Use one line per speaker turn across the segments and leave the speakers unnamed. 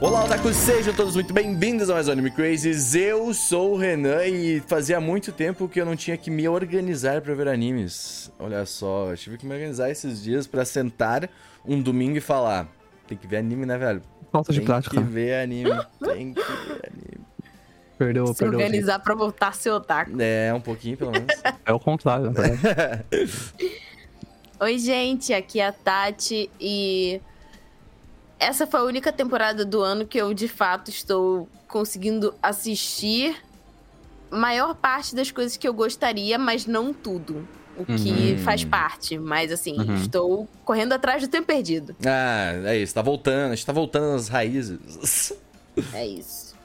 Olá, Otaku, sejam todos muito bem-vindos a mais um Anime Crazes. Eu sou o Renan e fazia muito tempo que eu não tinha que me organizar pra ver animes. Olha só, eu tive que me organizar esses dias pra sentar um domingo e falar: tem que ver anime, né, velho?
Falta de
Tem
prática.
que
né?
ver anime, tem que ver anime.
Perdeu,
Se
perdeu.
organizar pra voltar seu otaku.
É, um pouquinho pelo menos.
É o contrário, verdade.
Oi, gente, aqui é a Tati e essa foi a única temporada do ano que eu de fato estou conseguindo assistir maior parte das coisas que eu gostaria, mas não tudo. O que
Uhum.
faz parte, mas assim,
Uhum.
estou correndo atrás do tempo perdido.
Ah, é isso, tá voltando, a gente tá voltando às raízes.
É isso.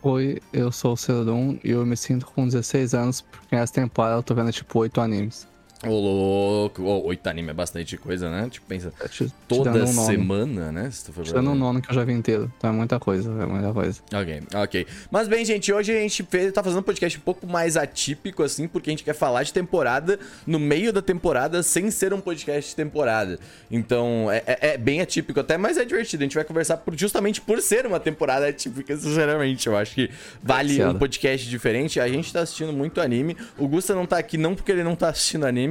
Oi, eu sou o Cerodon e eu me sinto com 16 anos porque nessa temporada eu tô vendo tipo 8 animes.
Ô, louco. Ô, oito anime é bastante coisa, né? Tipo, pensa,
É, te- te
toda
dando um
semana, né? Se tu for
Tirando um nono que eu já vi inteiro. Então é muita coisa, é muita coisa.
Ok, ok. Mas bem, gente, hoje a gente fez, tá fazendo um podcast um pouco mais atípico, assim, porque a gente quer falar de temporada no meio da temporada sem ser um podcast de temporada. Então, é, é- é bem atípico até, mas é divertido. A gente vai conversar por- justamente por ser uma temporada atípica, sinceramente. Eu acho que vale um
Certo.
podcast diferente. A gente tá assistindo muito anime. O Gusta não tá aqui não porque ele não tá assistindo anime.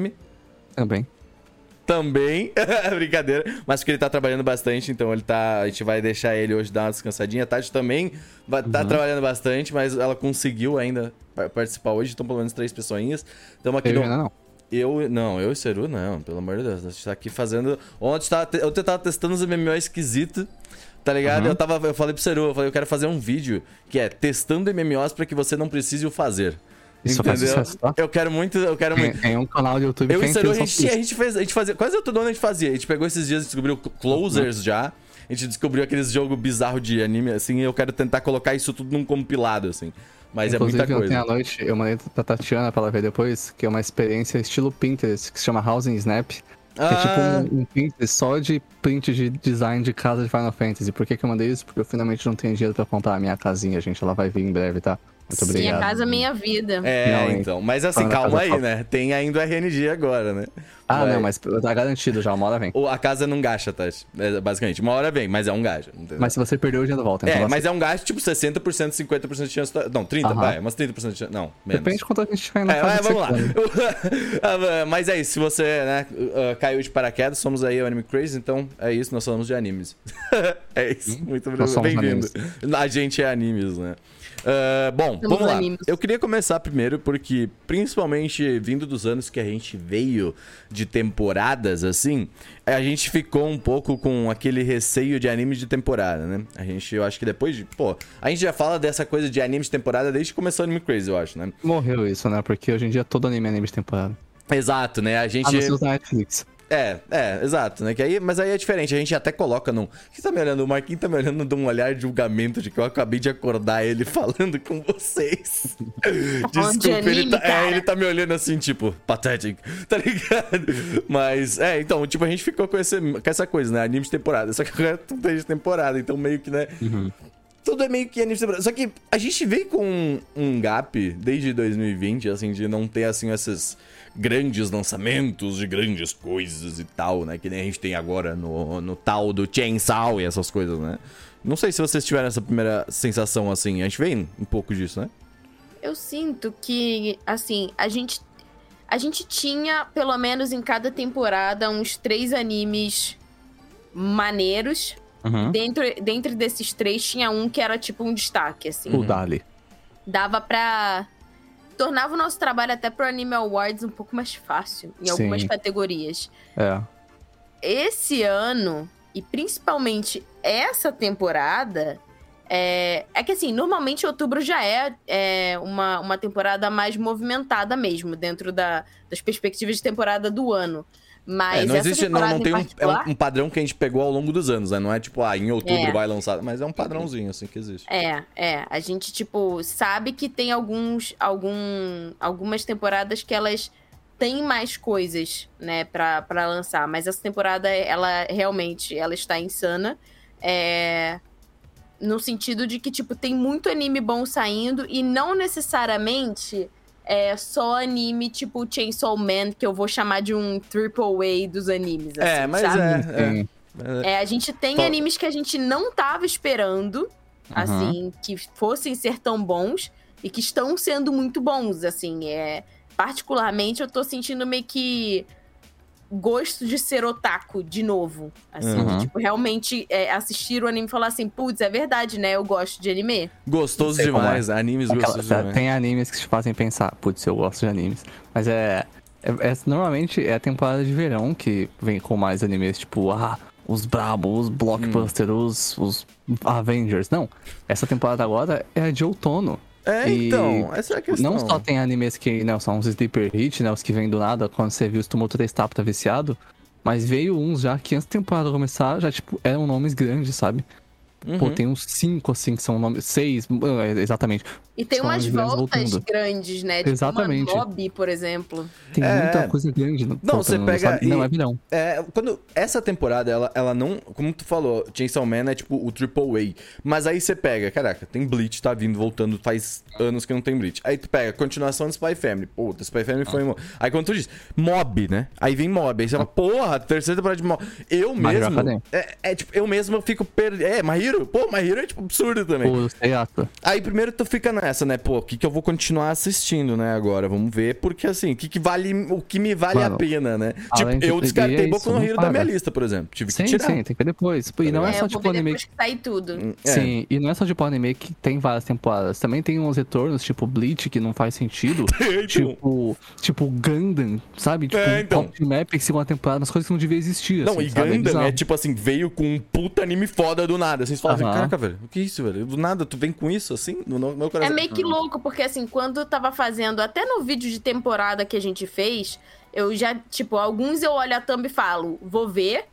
Também.
Também, brincadeira, mas porque ele tá trabalhando bastante, então ele tá. A gente vai deixar ele hoje dar uma descansadinha. A Tati também vai, tá trabalhando bastante, mas ela conseguiu ainda pa- participar hoje, então pelo menos três pessoinhas. Estamos aqui
Eu
no.
não.
Eu, não, eu e Seru, não, pelo amor de Deus. A gente tá aqui fazendo. Ontem tava, te- eu tava testando os MMO esquisitos, tá ligado?
Uhum.
Eu, tava, eu falei pro Seru, eu falei, eu quero fazer um vídeo que é testando MMOs pra que você não precise o fazer.
Isso faz
Entendeu?
sucesso, tá?
Eu quero muito, eu quero
Tem,
muito.
tem um canal de YouTube
Eu e
é
a gente, a gente fez, a gente fazia, quase todo ano a gente fazia. A gente pegou esses dias e descobriu closers já. A gente descobriu aqueles jogos bizarros de anime, assim, e eu quero tentar colocar isso tudo num compilado, assim. Mas
Inclusive,
é muita
ontem
coisa.
à noite eu mandei pra Tatiana pra ela ver depois, que é uma experiência estilo Pinterest, que se chama Housing Snap. Que é
Ah,
tipo um, um Pinterest só de print de design de casa de Final Fantasy. Por que, que eu mandei isso? Porque eu finalmente não tenho dinheiro pra comprar a minha casinha, gente. Ela vai vir em breve, tá? Muito
Sim,
obrigado.
Minha casa, minha vida.
É,
Não,
então. Mas assim, calma aí, né? Tem ainda o RNG agora, né?
Ah,
Vai.
não, mas tá garantido já, uma hora vem.
A casa não gasta, tá? É, basicamente. Uma hora vem, mas é um gasto.
Mas se você perdeu, o dinheiro volta. Então
É,
você-
mas é um gasto tipo 60%, 50% de chance. Não, 30%,
Aham.
vai. Umas 30% de chance. Não, menos.
Depende de quanto a gente vai na
É, mas
que
vamos lá. Ah, mas é isso, se você né, uh, caiu de paraquedas, somos aí o Anime Crazy, então é isso, nós falamos de animes. é isso, muito
somos
bem-vindo. A gente é animes, né? Ah, bom,
Somos
vamos lá.
animes.
Eu queria começar primeiro porque, principalmente vindo dos anos que a gente veio de temporadas, assim, a gente ficou um pouco com aquele receio de animes de temporada, né? A gente, eu acho que depois de. Pô, a gente já fala dessa coisa de animes de temporada desde que começou o Anime Crazy, eu acho, né?
Morreu isso, né? Porque hoje em dia todo anime é anime de temporada.
Exato, né? A gente.
Ah, usa Netflix.
É, é, exato, né? Que aí, mas aí é diferente, a gente até coloca num. Quem tá me olhando? O Marquinhos tá me olhando de um olhar de julgamento de que eu acabei de acordar ele falando com vocês. Desculpa, ele
anime,
tá, é, ele tá me olhando assim, tipo, pathetic, tá ligado? Mas, é, então, tipo, a gente ficou com, esse, com essa coisa, né? Anime de temporada. Só que agora tudo é de temporada, então meio que, né? Tudo é meio que anime temporada. Só que a gente veio com um, um gap desde 2020, assim, de não ter, assim, esses grandes lançamentos de grandes coisas e tal, né? Que nem a gente tem agora no, no tal do Chainsaw e essas coisas, né? Não sei se vocês tiveram essa primeira sensação, assim. A gente vem um pouco disso, né?
Eu sinto que, assim, a gente. A gente tinha, pelo menos em cada temporada, uns três animes maneiros.
Uhum.
Dentro, dentro desses três, tinha um que era tipo um destaque, assim.
O Dali.
Dava pra. Tornava o nosso trabalho até pro Anime Awards um pouco mais fácil, em algumas
Sim.
categorias.
É.
Esse ano, e principalmente essa temporada, é, é que assim, normalmente outubro já é, é uma, uma temporada mais movimentada mesmo, dentro da, das perspectivas de temporada do ano. Mas
é, não existe, não, não
em
tem um, é
particular,
um, um padrão que a gente pegou ao longo dos anos, né? Não é tipo, ah, em outubro
É.
vai lançar, mas é um padrãozinho, assim, que existe.
É, é. A gente, tipo, sabe que tem alguns, algum, algumas temporadas que elas têm mais coisas, né, pra, pra lançar. Mas essa temporada, ela realmente, ela está insana. É... No sentido de que, tipo, tem muito anime bom saindo e não necessariamente é só anime tipo Chainsaw Man, que eu vou chamar de um triple A dos animes,
É,
assim,
mas
sabe?
é,
Sim.
É, a gente tem
Fala.
animes que a gente não tava esperando, assim, que fossem ser tão bons e que estão sendo muito bons, assim, é... Particularmente, eu tô sentindo meio que gosto de ser otaku de novo, assim,
Uhum.
de, tipo, realmente é, assistir o anime e falar assim, putz, é verdade, né, eu gosto de anime.
Gostoso
como
demais, animes
Aquela-
gostosos demais.
tem animes que te fazem pensar, putz, eu gosto de animes. Mas é, é, é- Normalmente é a temporada de verão que vem com mais animes, tipo, ah, os brabos, os blockbusters, os, os Avengers. Não. Essa temporada agora é a de outono.
É,
E
então, essa é a questão.
Não só tem animes que né, são os sleeper hit, né? Os que vêm do nada, quando você viu os tumulto 3 tá viciado. Mas veio uns já que antes da temporada começar, já, tipo, eram nomes grandes, sabe? Pô,
Uhum.
tem uns cinco, assim, que são nomes. Seis, é, exatamente.
E tem
São
umas voltas
voltando.
grandes, né, tipo
Exatamente.
uma Mob, por exemplo.
Tem
É.
muita coisa grande. no-
Não, você pega
sabe?
e-
Não, é vilão.
É, quando essa temporada, ela, ela não. Como tu falou, Chainsaw Man é tipo o Triple A. Mas aí você pega, caraca, tem Bleach, tá vindo, voltando, faz anos que não tem Bleach. Aí tu pega, continuação do Spy Family. Puta, Spy Family foi. mo- Aí quando tu diz, Mob, né? Aí vem Mob. Aí você fala, porra, terceira temporada de Mob. Eu mesmo. É, é, tipo, eu mesmo fico perdido. É, My Hero? Pô, My Hero é tipo absurdo também.
Seiata.
Aí primeiro tu fica nessa, né? Pô, o que, que eu vou continuar assistindo, né? Agora, vamos ver, porque assim, o que, que vale. O que me vale
Mano,
a pena, né? Tipo,
de-
eu descartei
é
Boku no Hero da minha lista, por exemplo. Tive que
Sim,
tirar.
sim, tem que ver depois. E não é,
é,
só tipo anime.
que sair tudo.
É.
Sim, e não é só tipo anime que tem várias temporadas. Também tem uns retornos, tipo Bleach, que não faz sentido.
Então.
tipo, tipo Gundam, sabe? Tipo,
É, então.
um Pop Map, segunda temporada, umas coisas que não deviam existir.
Não,
assim,
e
sabe?
Gundam
bizarro.
é tipo assim, veio com um puta anime foda do nada. Vocês
Aham.
caraca, velho, o que é isso, velho? Do nada, tu vem com isso assim? No meu
É
coração.
meio que louco, porque assim, quando eu tava fazendo, até no vídeo de temporada que a gente fez, eu já, tipo, alguns eu olho a thumb e falo, vou ver.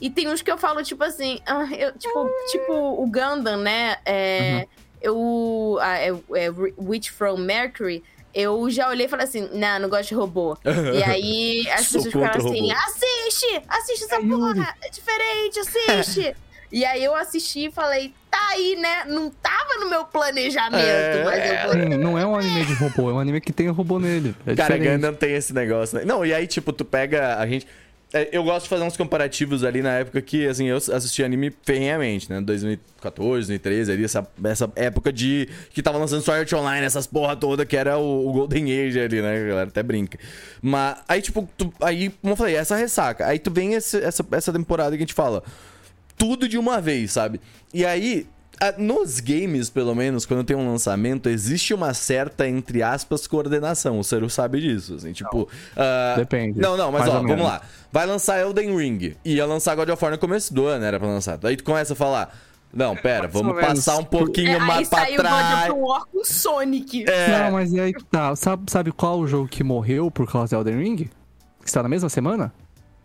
E tem uns que eu falo, tipo assim, ah, eu, tipo, tipo o Gundam, né? É, Eu. ah, é, é Witch from Mercury. Eu já olhei e falei assim, não, não gosto de robô. e aí as
Sou
pessoas ficaram assim,
robô.
assiste! Assiste essa
É Yuri.
porra! É diferente, assiste! e aí eu assisti e falei, tá aí, né? Não tava no meu planejamento,
É,
mas eu vou
Sim, não é um anime de robô, é um anime que tem robô nele. É
Cara,
diferente.
Gundam tem esse negócio, né? Não, e aí, tipo, tu pega a gente. é, Eu gosto de fazer uns comparativos ali na época que, assim, eu assisti anime ferrenhamente, né? 2014, 2013, ali, essa, essa época de. que tava lançando Sword Art Online, essas porra toda, que era o, o Golden Age ali, né? A galera até brinca. Mas aí, tipo, tu, aí, como eu falei, essa ressaca. Aí tu vem esse- essa, essa temporada que a gente fala tudo de uma vez, sabe? E aí, a- nos games, pelo menos, quando tem um lançamento, existe uma certa, entre aspas, coordenação. O Seru sabe disso, assim, tipo... ah,
Depende,
Não, não, mas
mais
ó, vamos
menos.
lá. Vai lançar Elden Ring. Ia lançar God of War no começo do ano, era pra lançar. Aí tu começa a falar... Não, pera,
Mais ou
vamos passar um pouquinho
É, aí
mais pra
saiu God
trás.
of War com Sonic.
É,
Não, mas e aí que tá. Sabe, sabe qual o jogo que morreu por causa de Elden Ring? Que está na mesma semana?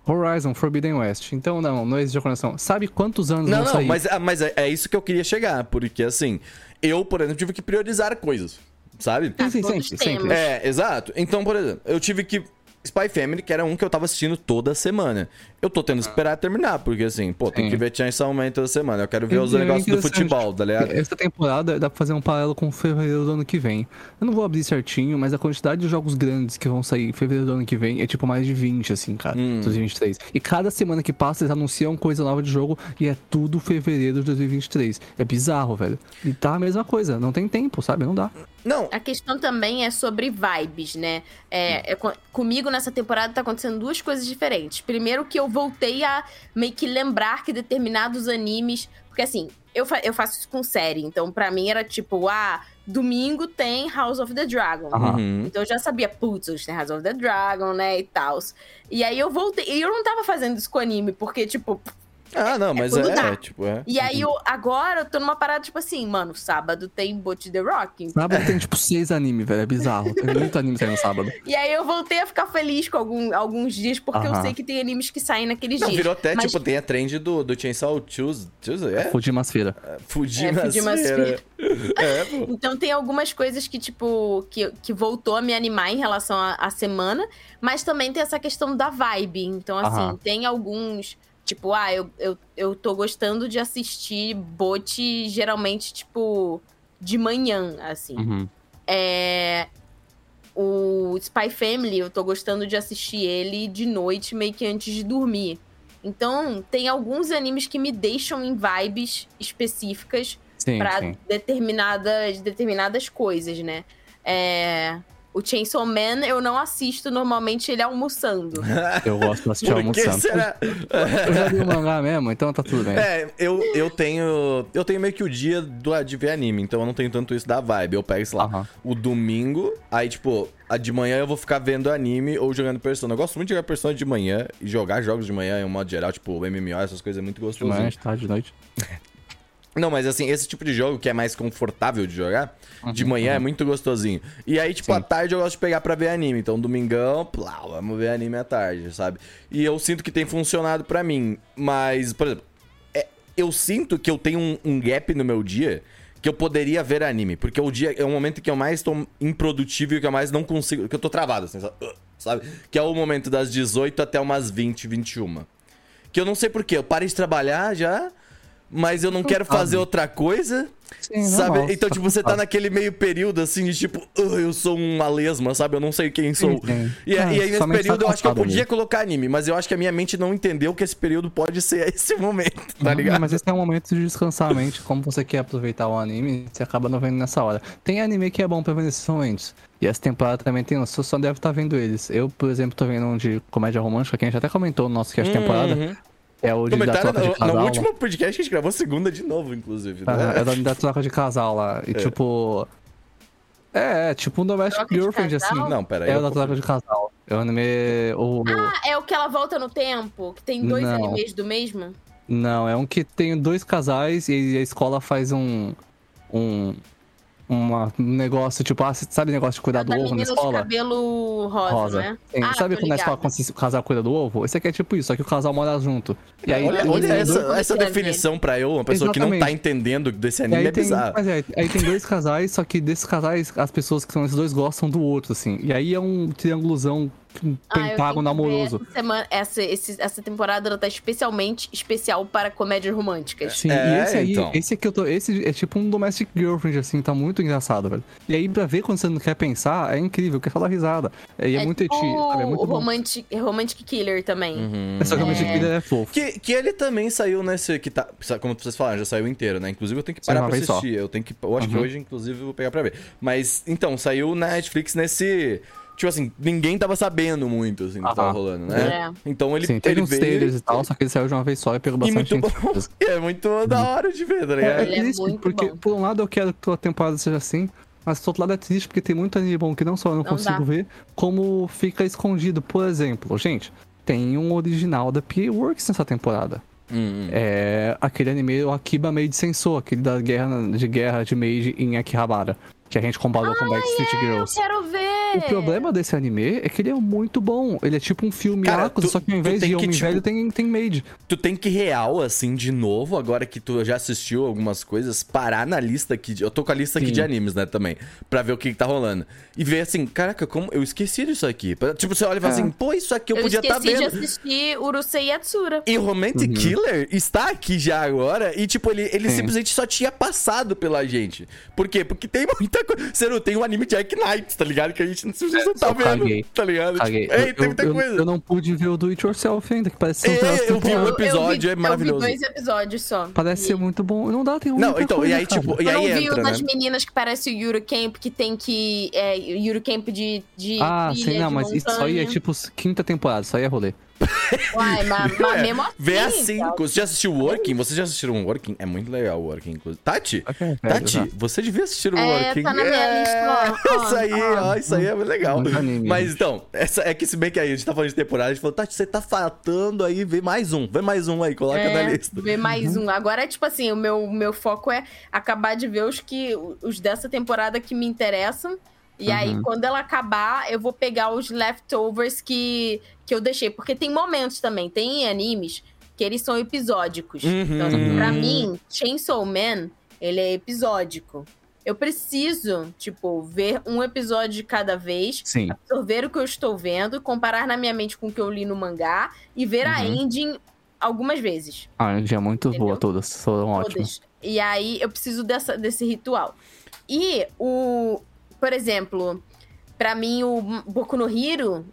Horizon Forbidden West. Então não, não existe coração. Sabe quantos anos
Não,
vão
não,
sair?
mas, ah, mas é, é isso que eu queria chegar. Porque, assim, eu, por exemplo, tive que priorizar coisas, sabe?
Sim, sim, sempre, sempre.
É, exato. Então, por exemplo, eu tive que. Spy Family, que era um que eu tava assistindo toda semana. Eu tô tendo que esperar terminar, porque assim, pô, tem que ver Chainsaw Man toda semana. Eu quero ver
E
os
é
negócios do futebol, tá ligado?
Essa temporada dá pra fazer um paralelo com fevereiro do ano que vem. Eu não vou abrir certinho, mas a quantidade de jogos grandes que vão sair em fevereiro do ano que vem é tipo mais de 20, assim, cara.
Hum.
2023. E cada semana que passa eles anunciam coisa nova de jogo e é tudo fevereiro de 2023. É bizarro, velho. E tá a mesma coisa, não tem tempo, sabe? Não dá.
Não,
A questão também é sobre vibes, né? É, é co- comigo nessa temporada tá acontecendo duas coisas diferentes. Primeiro que eu voltei a meio que lembrar que determinados animes... Porque assim, eu, fa- eu faço isso com série. Então pra mim era tipo, ah, domingo tem House of the Dragon.
Uhum.
Então eu já sabia, putz, hoje tem House of the Dragon, né, e tal. E aí eu voltei... E eu não tava fazendo isso com anime, porque tipo...
Ah, não, mas
quando
é,
dá.
tipo, é.
E aí eu, agora eu tô numa parada tipo assim, mano, sábado tem Boat The Rock.
Sábado tem tipo seis animes, velho. É bizarro. Tem muito anime saindo sábado.
E aí eu voltei a ficar feliz com algum- alguns dias, porque eu
Aham.
sei que tem animes que saem naqueles
Não,
dias.
virou até,
Mas-
tipo, tem a trend do, do Chainsaw Tuesday. Tuesday, é?
Fujimasfera.
Fujima
É, Fujimasfera.
É, pô.
Então tem algumas coisas que, tipo, que, que voltou a me animar em relação à, à semana, mas também tem essa questão da vibe. Então, assim,
Aham.
tem alguns. Tipo, ah, eu, eu, eu tô gostando de assistir bote geralmente, tipo, de manhã, assim.
Uhum.
É. O Spy Family, eu tô gostando de assistir ele de noite, meio que antes de dormir. Então, tem alguns animes que me deixam em vibes específicas
sim.
determinadas, determinadas coisas, né? É, O Chainsaw Man eu não assisto normalmente ele almoçando.
Eu gosto de assistir
Por que
almoçando.
será?
Eu já li o mangá mesmo, então tá tudo bem.
É, eu, eu tenho. Eu tenho meio que o dia do, de ver anime, então eu não tenho tanto isso da vibe. Eu pego, sei lá, o domingo, aí, tipo, a de manhã eu vou ficar vendo anime ou jogando Persona. Eu gosto muito de jogar Persona de manhã e jogar jogos de manhã em um modo geral, tipo, MMO, essas coisas é muito
manhã, de tarde, de noite.
Não, mas assim, esse tipo de jogo que é mais confortável de jogar, de
Uhum,
manhã é muito gostosinho. E aí, tipo,
Sim.
à tarde eu gosto de pegar pra ver anime. Então, domingão, plau, vamos ver anime à tarde, sabe? E eu sinto que tem funcionado pra mim. Mas, por exemplo, é- eu sinto que eu tenho um, um gap no meu dia que eu poderia ver anime. Porque o dia é o momento que eu mais tô improdutivo e que eu mais não consigo. Que eu tô travado, assim, sabe? sabe? Que é o momento das 18 até umas 20, 21. Que eu não sei porquê. Eu parei de trabalhar já, mas eu não quero fazer outra coisa.
Sim,
sabe?
normal,
então,
tá
tipo, você tá naquele meio período assim de tipo, "Ah, eu sou uma lesma, sabe? Eu não sei quem sou.
sim.
E,
Ah,
e aí, nesse período,
tá
eu acho que eu podia
mesmo.
colocar anime, mas eu acho que a minha mente não entendeu que esse período pode ser esse momento, tá
Não,
ligado?
Mas esse é um momento de descansar a mente. Como você quer aproveitar o anime, você acaba não vendo nessa hora. Tem anime que é bom pra ver nesses momentos. E essa temporada também tem, você só deve estar vendo eles. Eu, por exemplo, tô vendo um de comédia romântica, que a gente até comentou no nosso cast temporada. É o de da
Comentaram
troca de
no,
casal.
no último podcast que a gente gravou segunda de novo, inclusive.
Ah,
Né?
É da, da troca de casal lá. E tipo. É, é tipo um domestic girlfriend, assim.
Não, pera aí.
É o da troca de casal. É o anime. O...
Ah, é o que ela volta no tempo? Que tem dois
Não.
animes do mesmo?
Não, é um que tem dois casais e a escola faz um. Um. Uma- um negócio, tipo, ah, sabe negócio de cuidar do ovo na
menina de
escola?
cabelo rosa,
Rosa.
né?
Sim,
Ah,
sabe quando na escola quando o casal cuida do ovo? Esse aqui é tipo isso, só que o casal mora junto. E aí,
olha olha essa, essa
anime.
definição pra eu, uma pessoa que não tá
Exatamente.
entendendo desse anime,
aí
é
tem,
bizarro.
mas é, aí tem dois casais, só que desses casais, as pessoas que são esses dois gostam do outro, assim. E aí é um triangulozão, um
Ah,
pentágono
que
amoroso.
Essa, semana, essa, esse- essa temporada ela tá especialmente especial para comédias românticas.
Sim,
É,
e esse aí,
então.
esse aqui eu tô. Esse é tipo um domestic girlfriend, assim, tá muito engraçado, velho. E aí, pra ver quando você não quer pensar, é incrível, quer falar risada. E é, muito
tipo
eti, sabe? É muito
o
bom.
romantic, romantic Killer também.
Uhum.
Só que o Magic
É.
Killer é fofo.
Que, que ele também saiu nesse. Que tá, como vocês falaram, já saiu inteiro, né? Inclusive eu tenho que parar pra
vez só.
assistir. Eu tenho que. Eu acho que
Uhum.
hoje, inclusive, eu vou pegar pra ver. Mas, então, saiu na Netflix nesse. Tipo assim, ninguém tava sabendo muito, assim, do que tava rolando, né? Então ele,
Sim, teve
ele
uns
veio.
trailers e tal, só que ele saiu de uma vez só e pegou
E
bastante
muito bom. E é muito da hora de ver, tá
É,
ligado?
é
Ele é
triste,
muito
porque
bom.
por um lado eu quero que a temporada seja assim, mas por outro lado é triste porque tem muito anime bom que não só eu não,
Não
consigo
dá.
ver, como fica escondido. Por exemplo, gente, tem um original da PA Works nessa temporada.
Hum, hum.
É aquele anime, o Akiba Made Sensor, aquele da guerra de guerra de Made em Akihabara, que a gente comparou com Backstreet
Eu
Girls.
quero ver!
O problema desse anime é que ele é muito bom. Ele é tipo um filme
Cara,
Yakuza,
tu-
só que ao invés de
que,
homem
tipo,
velho tem, tem Made.
Tu tem que real, assim, de novo, agora que tu já assistiu algumas coisas, parar na lista aqui. de- Eu tô com a lista aqui
Sim.
de animes, né, também. Pra ver o que, que tá rolando. E ver assim, caraca, como eu esqueci disso aqui. Tipo, você olha e fala
É.
assim, pô, isso aqui eu,
Eu
podia estar
esqueci
tá
de
vendo.
assistir Urusei Yatsura.
E Romantic
Uhum.
Killer está aqui já agora. E, tipo, ele, ele
Sim.
simplesmente só tinha passado pela gente. Por quê? Porque tem muita coisa. Você não tem um anime de Jack Knight, tá ligado? Que a gente não, simplesmente não tá
eu
vendo,
caguei.
tá ligado?
Caguei.
Tipo, ei,
eu,
tem
eu-
muita
eu-
coisa.
eu não pude ver o Do It Yourself ainda, que parece ser um
É, eu vi um episódio,
eu
é
vi,
maravilhoso.
Eu vi dois episódios só.
Parece ser muito bom. Não dá, tem
Não,
muita
então,
coisa,
e aí,
cara.
tipo, e
eu
aí
não vi
entra,
o
né?
das meninas que parece o Camp, que tem que. É, Camp de. de
Ah, sim, não, mas isso aí é tipo quinta temporada, isso aí é rolê.
Uai, mas, mas mesmo assim.
Vê assim,
tá?
você já assistiu Working? Vocês já assistiram Working? É muito legal o Working, inclusive. Tati?
Ok,
Tati,
velho,
você devia assistir o
É,
Working.
tá na minha lista, ó, ó,
Isso aí,
ó.
ó, isso aí é muito legal.
Muito anime,
Mas então, essa, é que se bem que aí a gente tá falando de temporada, a gente falou, Tati, você tá faltando aí, vê mais um, vê mais um aí, coloca na
É,
lista.
ver mais um. Agora, tipo assim, o meu, meu foco é acabar de ver os que os dessa temporada que me interessam. E aí,
Uhum.
quando ela acabar, eu vou pegar os leftovers que, que eu deixei. Porque tem momentos também, tem animes que eles são episódicos.
Uhum.
Então, assim, pra mim, Chainsaw Man, ele é episódico. Eu preciso, tipo, ver um episódio de cada vez,
Sim.
absorver o que eu estou vendo, comparar na minha mente com o que eu li no mangá e ver a
Uhum.
ending algumas vezes.
Ah, é muito
Entendeu?
boa todas, foram ótimas.
Todas. E aí eu preciso dessa, desse ritual. E o. Por exemplo, pra mim o Boku no Hiro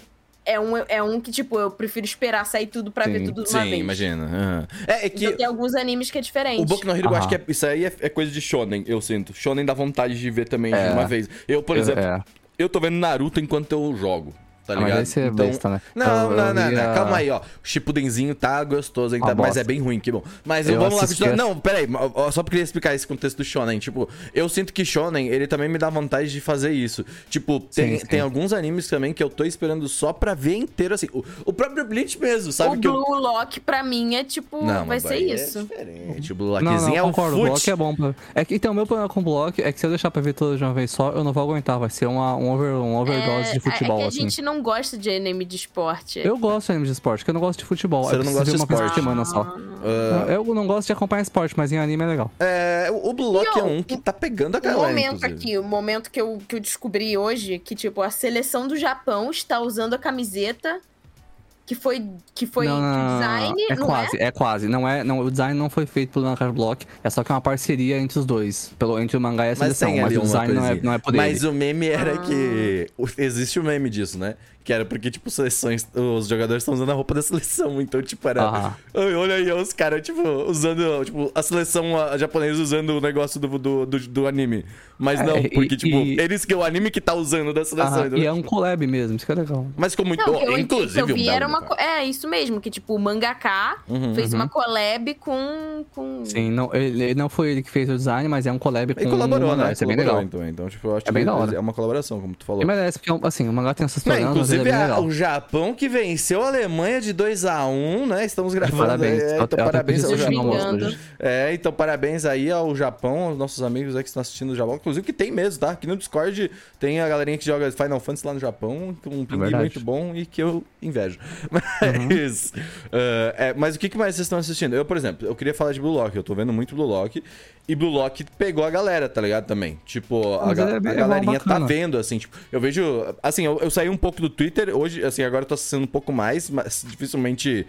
é um, é um que, tipo, eu prefiro esperar sair tudo pra
Sim.
ver tudo de uma
Sim,
vez.
imagina. aham. É, é que
Então tem alguns animes que é diferente.
o Boku no Hero, eu
Aham.
acho que é- isso aí é, é coisa de shonen, eu sinto. Shonen dá vontade de ver também
É.
de uma vez. Eu, por
Eu-
exemplo,
é.
eu tô vendo Naruto enquanto eu jogo. Tá
Ah, mas
ligado?
aí você é besta, né?
Não,
Eu-
não,
eu
não, não,
ia-
calma aí, ó. O Chippudenzinho tá gostoso ainda, mas é bem ruim, que bom. Mas
Eu
vamos lá continuar. Não, peraí, só porque eu queria explicar esse contexto do Shonen. Tipo, eu sinto que Shonen, ele também me dá vontade de fazer isso. Tipo, tem,
sim.
tem alguns animes também que eu tô esperando só pra ver inteiro, assim. O, o próprio Bleach mesmo, sabe?
o
que eu...
Blue Lock, pra mim, é tipo,
Não,
vai
mas
ser
aí
isso.
É diferente. O Blue
Não,
Lockzinho
não,
é o
concordo. O bloco é bom. Pra... É que, então, o meu problema com o bloco é que se eu deixar pra ver todas de uma vez só, eu não vou aguentar. Vai ser uma, um, over, um overdose
é,
de futebol,
é que a
assim.
gente não gosta de anime de esporte.
Eu gosto de anime de esporte, porque eu não gosto de futebol.
Você
eu
não gosta de
uma vez por
esporte.
semana só.
Ah,
Eu não gosto de acompanhar esporte, mas em anime é legal.
é, o o Blue Lock
E,
é um que tá pegando a
O
galera,
momento
inclusive.
aqui, o momento que eu, que eu descobri hoje, que, tipo, a seleção do Japão está usando a camiseta que foi, que foi
não, não,
de
não, não,
design,
é
não
quase, é? quase. Não é, não, o design não foi feito pelo Nakar Block, é só que é uma parceria entre os dois, pelo, entre o mangá e a
Mas
seleção, mas,
ali
o design não é, não é por
Mas o meme era
Ah.
que. Existe o meme disso, né? Que era porque, tipo, seleções. Os jogadores estão usando a roupa da seleção. Então, tipo, era. Ai, Olha aí, os caras, tipo, usando. Tipo, a seleção a, japonesa usando o negócio do, do, do, do anime. Mas
É,
não,
e-
porque, tipo,
e-
eles que é o anime que tá usando da seleção. Entendeu?
e é um collab mesmo, isso que é legal.
Mas ficou muito.
Não, que eu,
inclusive,
eu vi
um
era uma. co-. É, isso mesmo, que tipo, o mangaka
Uhum.
fez uma collab com. com...
Sim, não, ele, não foi ele que fez o design, mas é um collab com
Ele colaborou, né?
isso é bem
Colaborou,
legal.
Então, então, tipo, eu acho
É bem
que
da hora.
é uma colaboração, como tu falou.
E merece, porque, assim, o mangá tem essas
Não,
é
inclusive,
bem
a- o Japão que venceu a Alemanha de 2x1, né? Estamos gravando.
Parabéns.
É, então, parabéns ao Japão. É, então parabéns aí ao Japão, aos nossos amigos aí que estão assistindo o Japão. Inclusive que tem mesmo, tá? Aqui no Discord tem a galerinha que joga Final Fantasy lá no Japão, com um ping
verdade.
muito bom e que eu invejo. Mas, ah, é, mas o que que mais vocês estão assistindo? Eu, por exemplo, eu queria falar de Blue Lock. Eu tô vendo muito Blue Lock. E Blue Lock pegou a galera, tá ligado? Também. Tipo, a, ga-
é
a
é
galerinha tá vendo, assim, tipo, eu vejo. Assim, eu, eu saí um pouco do Twitter. Hoje, assim, agora eu tô assistindo um pouco mais, mas dificilmente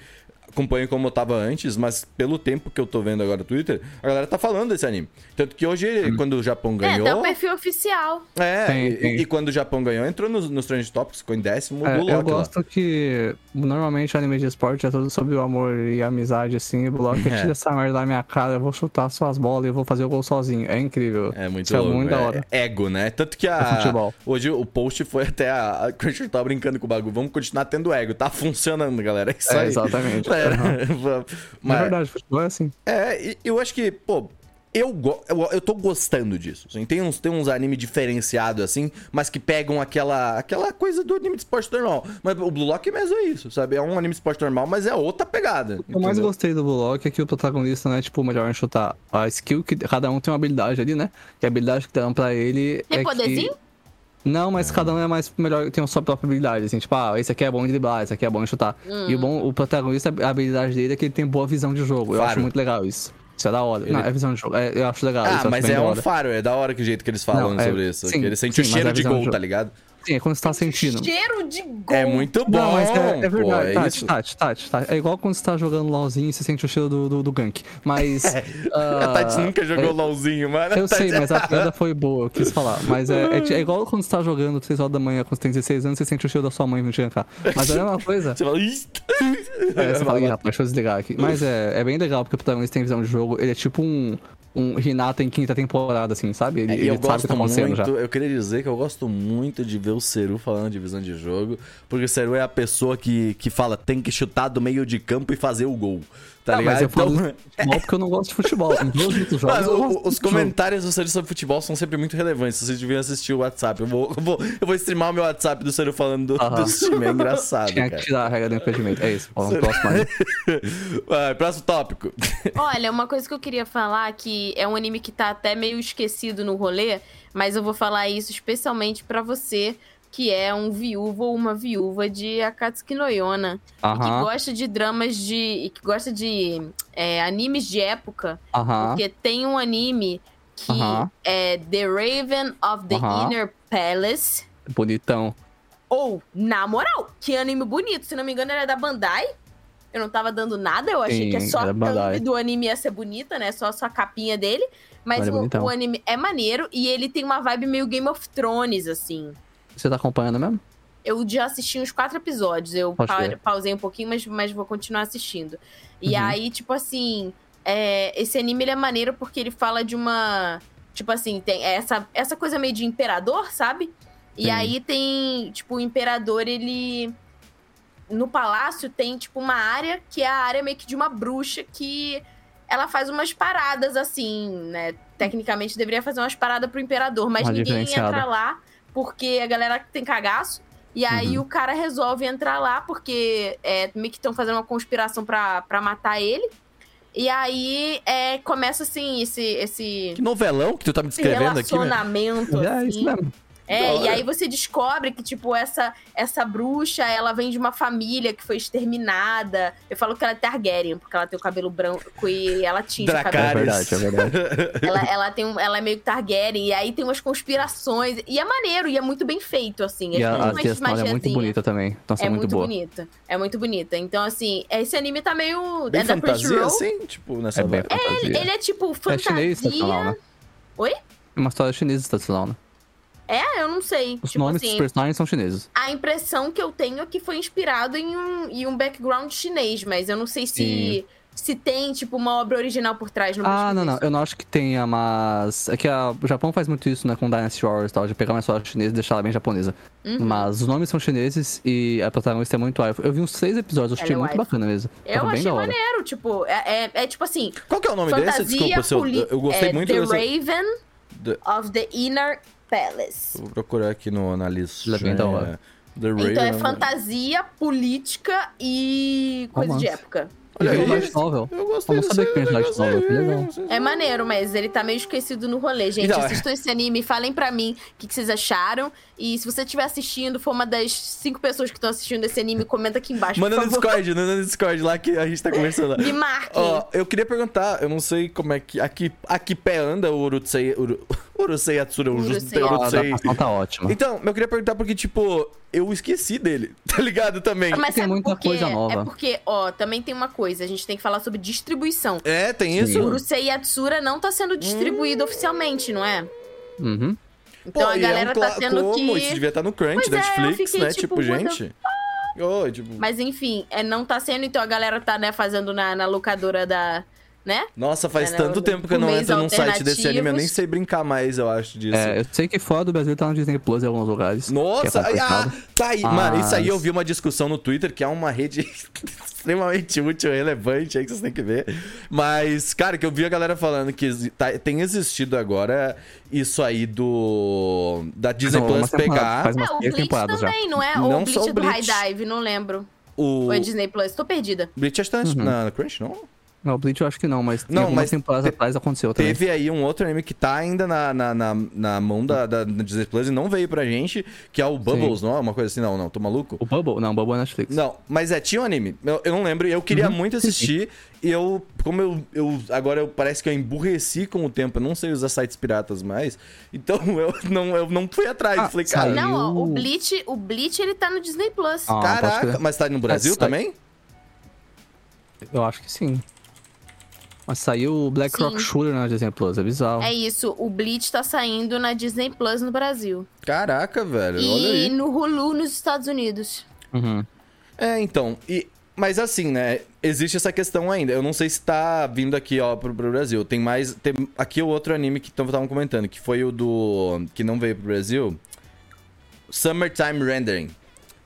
acompanho como eu tava antes, mas pelo tempo que eu tô vendo agora no Twitter, a galera tá falando desse anime. Tanto que hoje,
Hum.
quando o Japão
É, até o
ganhou.
perfil oficial.
É, e,
tem.
e quando o Japão ganhou, entrou nos, nos Trend Topics, ficou em décimo
É,
do
eu
Loki lá.
gosto que normalmente anime de esporte é tudo sobre o amor e a amizade, assim, e o bloco
É.
tira essa merda da minha cara, eu vou chutar suas bolas e eu vou fazer o gol sozinho. É incrível.
É muito
Isso
louco.
é muito da
é-
hora.
é ego, né? Tanto que
É
a.
futebol.
hoje o post foi até a. A Cruncher tava brincando com o bagulho. Vamos continuar tendo ego. Tá funcionando, galera. É isso
É,
aí.
exatamente.
É,
Aham.
mas-
Na verdade, futebol é assim.
É, e eu acho que, pô, eu, go- eu, eu tô gostando disso. assim. Tem uns, tem uns anime diferenciados, assim, mas que pegam aquela, aquela coisa do anime de esporte normal. Mas o Blue Lock mesmo é isso, sabe? É um anime de esporte normal, mas é outra pegada.
O que eu mais gostei do Bullock é que o protagonista não é tipo o melhor em chutar. A skill que cada um tem uma habilidade ali, né? E a habilidade que dão pra ele.
Tem
é
poderzinho?
Que... Não, mas cada um é mais melhor, tem a sua própria habilidade, assim, tipo, ah, esse aqui é bom em driblar, esse aqui é bom em chutar. E o bom, o protagonista, a habilidade dele é que ele tem boa visão de jogo. Eu
Faro.
acho muito legal isso. Isso é da hora.
Ele-
Não, é visão de jogo. É, eu acho legal.
Ah,
eu acho
mas é um faro, é da hora que o jeito que eles falam
Não, é-
sobre isso.
sim,
ele sente o
sim, mas
cheiro
a
de gol,
de
tá ligado?
Sim, é quando você tá sentindo.
Cheiro de gol.
É muito bom.
Não, mas é, é
pô,
verdade.
é
Tati. Tati, Tati, Tati. É igual quando você tá jogando LOLzinho e você sente o cheiro do, do, do gank. Mas.
A Tati
ah,
nunca jogou
é-
LOLzinho, mano.
Eu
A Tati-
sei, mas a piada foi boa, eu quis falar. Mas é, é, é igual quando você tá jogando 3 horas da manhã, quando você tem 16 anos, você sente o cheiro da sua mãe vindo te gankar. Mas é a mesma coisa.
Você fala.
É, você fala, "Ih, rapaz, deixa eu desligar aqui. Mas é, é bem legal, porque o protagonista tem visão de jogo. Ele é tipo um, um Hinata em quinta temporada, assim, sabe? Ele,
É, e
ele
eu
sabe o que
gosto
tá acontecendo
muito,
já.
eu queria dizer que eu gosto muito de ver o Seru falando de visão de jogo, porque o Seru é a pessoa que, que fala tem que chutar do meio de campo e fazer o gol, tá
Ah,
ligado?
mas eu falo
Então-
de futebol porque eu não gosto de futebol. Em todos os jogos, eu
o- os
de jogo.
comentários do Seru sobre futebol são sempre muito relevantes. Vocês deviam assistir o WhatsApp. Eu vou, eu vou, eu vou streamar o meu WhatsApp do Seru falando do,
Aham.
dos times. É engraçado,
Tinha que
cara.
tirar a regra do impedimento. É isso. Vamos pro próximo.
Vai, próximo tópico.
Olha, uma coisa que eu queria falar que é um anime que tá até meio esquecido no rolê, mas eu vou falar isso especialmente pra você que é um viúvo ou uma viúva de Akatsuki no Yona que gosta de dramas de que gosta de é, animes de época, porque tem um anime que é The Raven of the. Inner Palace
Bonitão.
ou na moral, que anime bonito, se não me engano é da Bandai. Eu não tava dando nada, eu achei
Sim,
que é só a
era
thumb do anime ia ser bonita, né? Só, só a capinha dele. Mas o, o anime é maneiro e ele tem uma vibe meio Game of Thrones, assim.
Você tá acompanhando mesmo?
eu já assisti uns quatro episódios. Eu pa pausei um pouquinho, mas, mas vou continuar assistindo. E
Uhum.
aí, tipo assim, é, esse anime ele é maneiro porque ele fala de uma. Tipo assim, tem essa, essa coisa meio de imperador, sabe? E
Sim.
aí tem, tipo, o imperador, ele. No palácio tem, tipo, uma área que é a área meio que de uma bruxa que ela faz umas paradas assim, né? Tecnicamente deveria fazer umas paradas pro imperador, mas
Uma
ninguém entra lá porque a galera tem cagaço. E aí
Uhum.
o cara resolve entrar lá porque é, meio que estão fazendo uma conspiração pra, pra matar ele. E aí é, começa assim, esse, esse,
Que novelão que tu tá me descrevendo aqui, velho.
relacionamento.
É isso
assim.
mesmo.
É,
Da
e aí você descobre que, tipo, essa, essa bruxa, ela vem de uma família que foi exterminada. Eu falo que ela é Targaryen, porque ela tem o cabelo branco e ela tinge o cabelo.
É
Dracarys.
verdade, é verdade.
Ela, ela, tem um, ela é meio Targaryen, e aí tem umas conspirações. E é maneiro, e é muito bem feito, assim.
E
É
a, a é muito bonita também. Então,
É
é muito,
muito
boa.
bonita. É muito bonita. Então, assim, esse anime tá meio.
Bem
é da
fantasia,
Crunchyroll.
assim? Tipo, nessa
É bem fantasia.
Ele é tipo
É
fantasia.
chinês tradicional, né?
Oi?
É uma história chinesa tradicional, né?
É, eu não sei.
Os
tipo
nomes
assim,
dos personagens são chineses.
A impressão que eu tenho é que foi inspirado em um, em um background chinês, mas eu não sei se,
Sim.
se tem, tipo, uma obra original por trás. Não
Ah, não, não.
isso.
Eu não acho que tenha, mas. É que a- o Japão faz muito isso, né? Com Dynasty Wars e tal, de pegar uma história chinesa e deixar ela bem japonesa.
Uhum.
Mas os nomes são chineses e a protagonista é muito waifu. Eu vi uns seis episódios, eu achei
é
muito bacana mesmo.
Eu
Tava bem
achei maneiro, tipo, é, é, é tipo assim,
Qual que é o nome desse?
fantasia
Desculpa, seu,
poli-
eu gostei
é,
muito.
The
eu gostei-
Raven
The-
of the Inner Palace.
Vou procurar aqui no, na lista.
Ele é bem da hora.
The Raven.
Então é fantasia, política e coisa de época.
Olha
Eu
aí.
light novel.
Eu gostei
sabia
desse
que light
negócio
novel, que legal.
É maneiro, mas ele tá meio esquecido no rolê, gente.
Então, é.
Assistam esse anime, falem pra mim o que, que vocês acharam. E se você estiver assistindo, for uma das cinco pessoas que estão assistindo esse anime, comenta aqui embaixo,
Manda no. Discord, manda no Discord lá que a gente tá conversando.
Me marque.
Ó, eu queria perguntar, eu não sei como é que. Aqui, aqui pé anda o Urusei. Uru, Urusei Atsura, o
Urusei.
Urusei.
A adaptação tá ótima.
Então, eu queria perguntar porque, tipo, eu esqueci dele, tá ligado também?
Mas
tem muita
por quê?
coisa nova.
É porque, ó, também tem uma coisa, a gente tem que falar sobre distribuição.
É, tem
Sim.
isso?
O Urusei Yatsura não tá sendo distribuído oficialmente, não é?
Uhum.
Então a
e
galera
é um
tá tendo
como?
que.
Isso devia estar no Crunch,
Pois é, eu
Netflix,
fiquei
né?
tipo,
Tipo, gente. Ô, tipo...
Mas enfim, é, não tá sendo, então a galera tá, né, fazendo na, na locadora da. Né?
Nossa, faz
É, né,
tanto
o-
tempo que eu não entro num site desse anime, eu nem sei brincar mais, eu acho, disso.
É, eu sei que fora do Brasil tá no Disney Plus em alguns lugares. que é
Nossa, ai, ah, tá aí. Mano, isso aí
Mas-
eu vi uma discussão no Twitter, que é uma rede extremamente útil, relevante, aí que vocês têm que ver. Mas, cara, que eu vi a galera falando que tá- tem existido agora isso aí do. Da Disney
Não,
Plus pegar
faz
É, o Bleach
temporadas já.
também, não é?
Não
Ou o
só
Bleach
o
é do High
Bleach.
Dive, não lembro.
o.
Ou é Disney Plus? Tô perdida.
Bleach tá
Uhum.
na Crunch, não?
Não, o Bleach eu acho que não, mas
Não, mas
temporadas
te-
atrás aconteceu também.
Teve aí um outro anime que tá ainda na, na, na, na mão da, da Disney Plus e não veio pra gente, que é o Bubbles, não é? Uma coisa assim, não, não, tô maluco?
O Bubble? Não, o Bubble é Netflix.
Não, mas é, tinha um anime. Eu, eu não lembro, eu queria
Uhum,
muito
sim,
assistir. E eu, como eu, eu. Agora eu parece que eu emburreci com o tempo, eu não sei usar sites piratas mais. Então eu não, eu não fui atrás.
Ah,
falei, cara,
saiu.
Não, ó, o Bleach, o Bleach ele tá no Disney Plus.
Ah,
caraca, mas tá no Brasil
sai-
também?
Eu acho que sim. Mas saiu o Black
Sim.
Rock Shooter na Disney Plus, é bizarro.
É isso, o Bleach tá saindo na Disney Plus no Brasil.
Caraca, velho, olha
E
aí.
no Hulu nos Estados Unidos.
Uhum.
É, então. E, mas assim, né? Existe essa questão ainda. Eu não sei se tá vindo aqui, ó, pro, pro Brasil. Tem mais. Tem aqui o outro anime que estavam comentando, que foi o do. que não veio pro Brasil. Summertime Rendering.